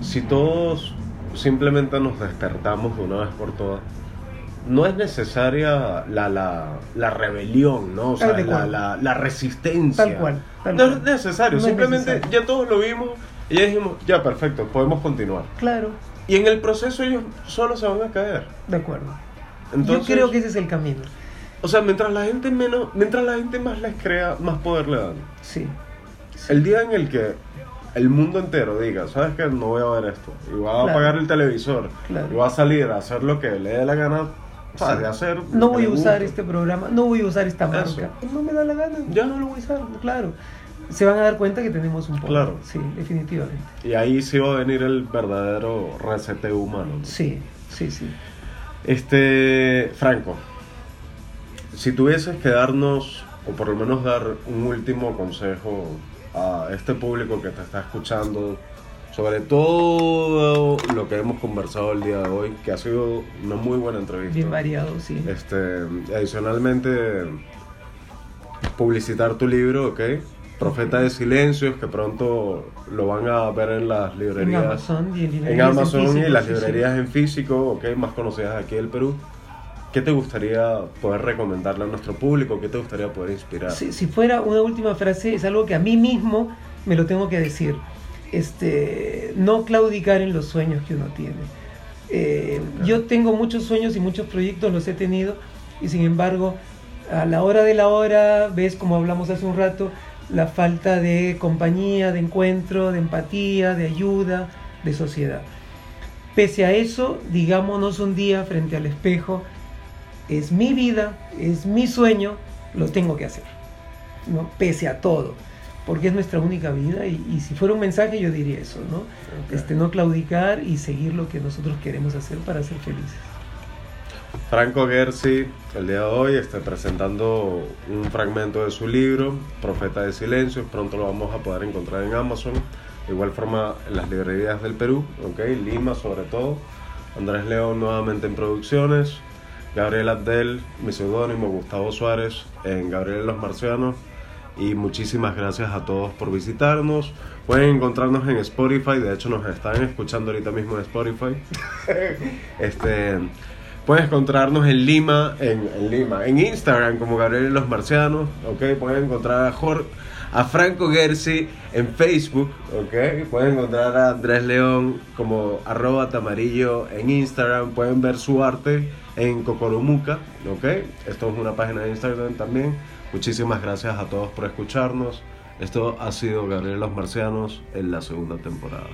si todos simplemente nos despertamos de una vez por todas, no es necesaria la, la, la rebelión, ¿no? O sea, la, la, la resistencia. Tal cual, tal no cual. es necesario, No es simplemente necesario. ya todos lo vimos y ya dijimos, ya perfecto, podemos continuar. Claro, Y en el proceso ellos solo se van a caer. de acuerdo. Entonces, Yo creo que ese es el camino. O sea, mientras la gente menos, mientras la gente más les crea, más poder le dan. Sí. El día en el que el mundo entero diga, ¿sabes qué? No voy a ver esto. Y voy a apagar el televisor. Claro. Y voy a salir a hacer lo que le dé la gana Sí. de hacer. No voy a usar este programa, no voy a usar esta marca. Eso. No me da la gana, ya no lo voy a usar, claro. Se van a dar cuenta que tenemos un poder. Claro. Sí, definitivamente. Y ahí sí va a venir el verdadero reseteo humano. ¿no? Sí, sí, sí. Este, Franco, si tuvieses que darnos, o por lo menos dar un último consejo a este público que te está escuchando sobre todo lo que hemos conversado el día de hoy, que ha sido una muy buena entrevista. Bien variado, sí. Este, adicionalmente, publicitar tu libro, ¿ok? Profeta de Silencios, que pronto lo van a ver en las En librerías. Amazon y en en librerías Amazon y físico, las sí, sí. librerías en físico, ¿ok? Más conocidas aquí del Perú. ¿Qué te gustaría poder recomendarle a nuestro público? ¿Qué te gustaría poder inspirar? Si, si fuera una última frase, es algo que a mí mismo me lo tengo que decir. Este, no claudicar en los sueños que uno tiene. Eh, yo tengo muchos sueños y muchos proyectos, los he tenido, y sin embargo, a la hora de la hora, ves como hablamos hace un rato, la falta de compañía, de encuentro, de empatía, de ayuda, de sociedad. Pese a eso, digámonos un día frente al espejo, es mi vida, es mi sueño, lo tengo que hacer. ¿no? Pese a todo. Porque es nuestra única vida y, y si fuera un mensaje yo diría eso, ¿no? Este, no claudicar y seguir lo que nosotros queremos hacer para ser felices. Franco Gersi, el día de hoy, está presentando un fragmento de su libro, Profeta de Silencios. Pronto lo vamos a poder encontrar en Amazon. De igual forma en las librerías del Perú, ¿ok? Lima sobre todo. Andrés León nuevamente en producciones. Gabriel Abdel, mi seudónimo Gustavo Suárez en Gabriel los Marcianos. Y muchísimas gracias a todos por visitarnos. Pueden encontrarnos en Spotify, de hecho nos están escuchando ahorita mismo en Spotify. este, pueden encontrarnos en Lima, en, Lima, en Instagram como Gabriel y los Marcianos, ¿ok? Pueden encontrar a Jorge, a Franco Gersi en Facebook, ¿ok? Pueden encontrar a Andrés León como arroba tamarillo en Instagram, pueden ver su arte en Cocoromuca, ¿ok? Esto es una página de Instagram también. Muchísimas gracias a todos por escucharnos. Esto ha sido Gabriel los Marcianos en la segunda temporada.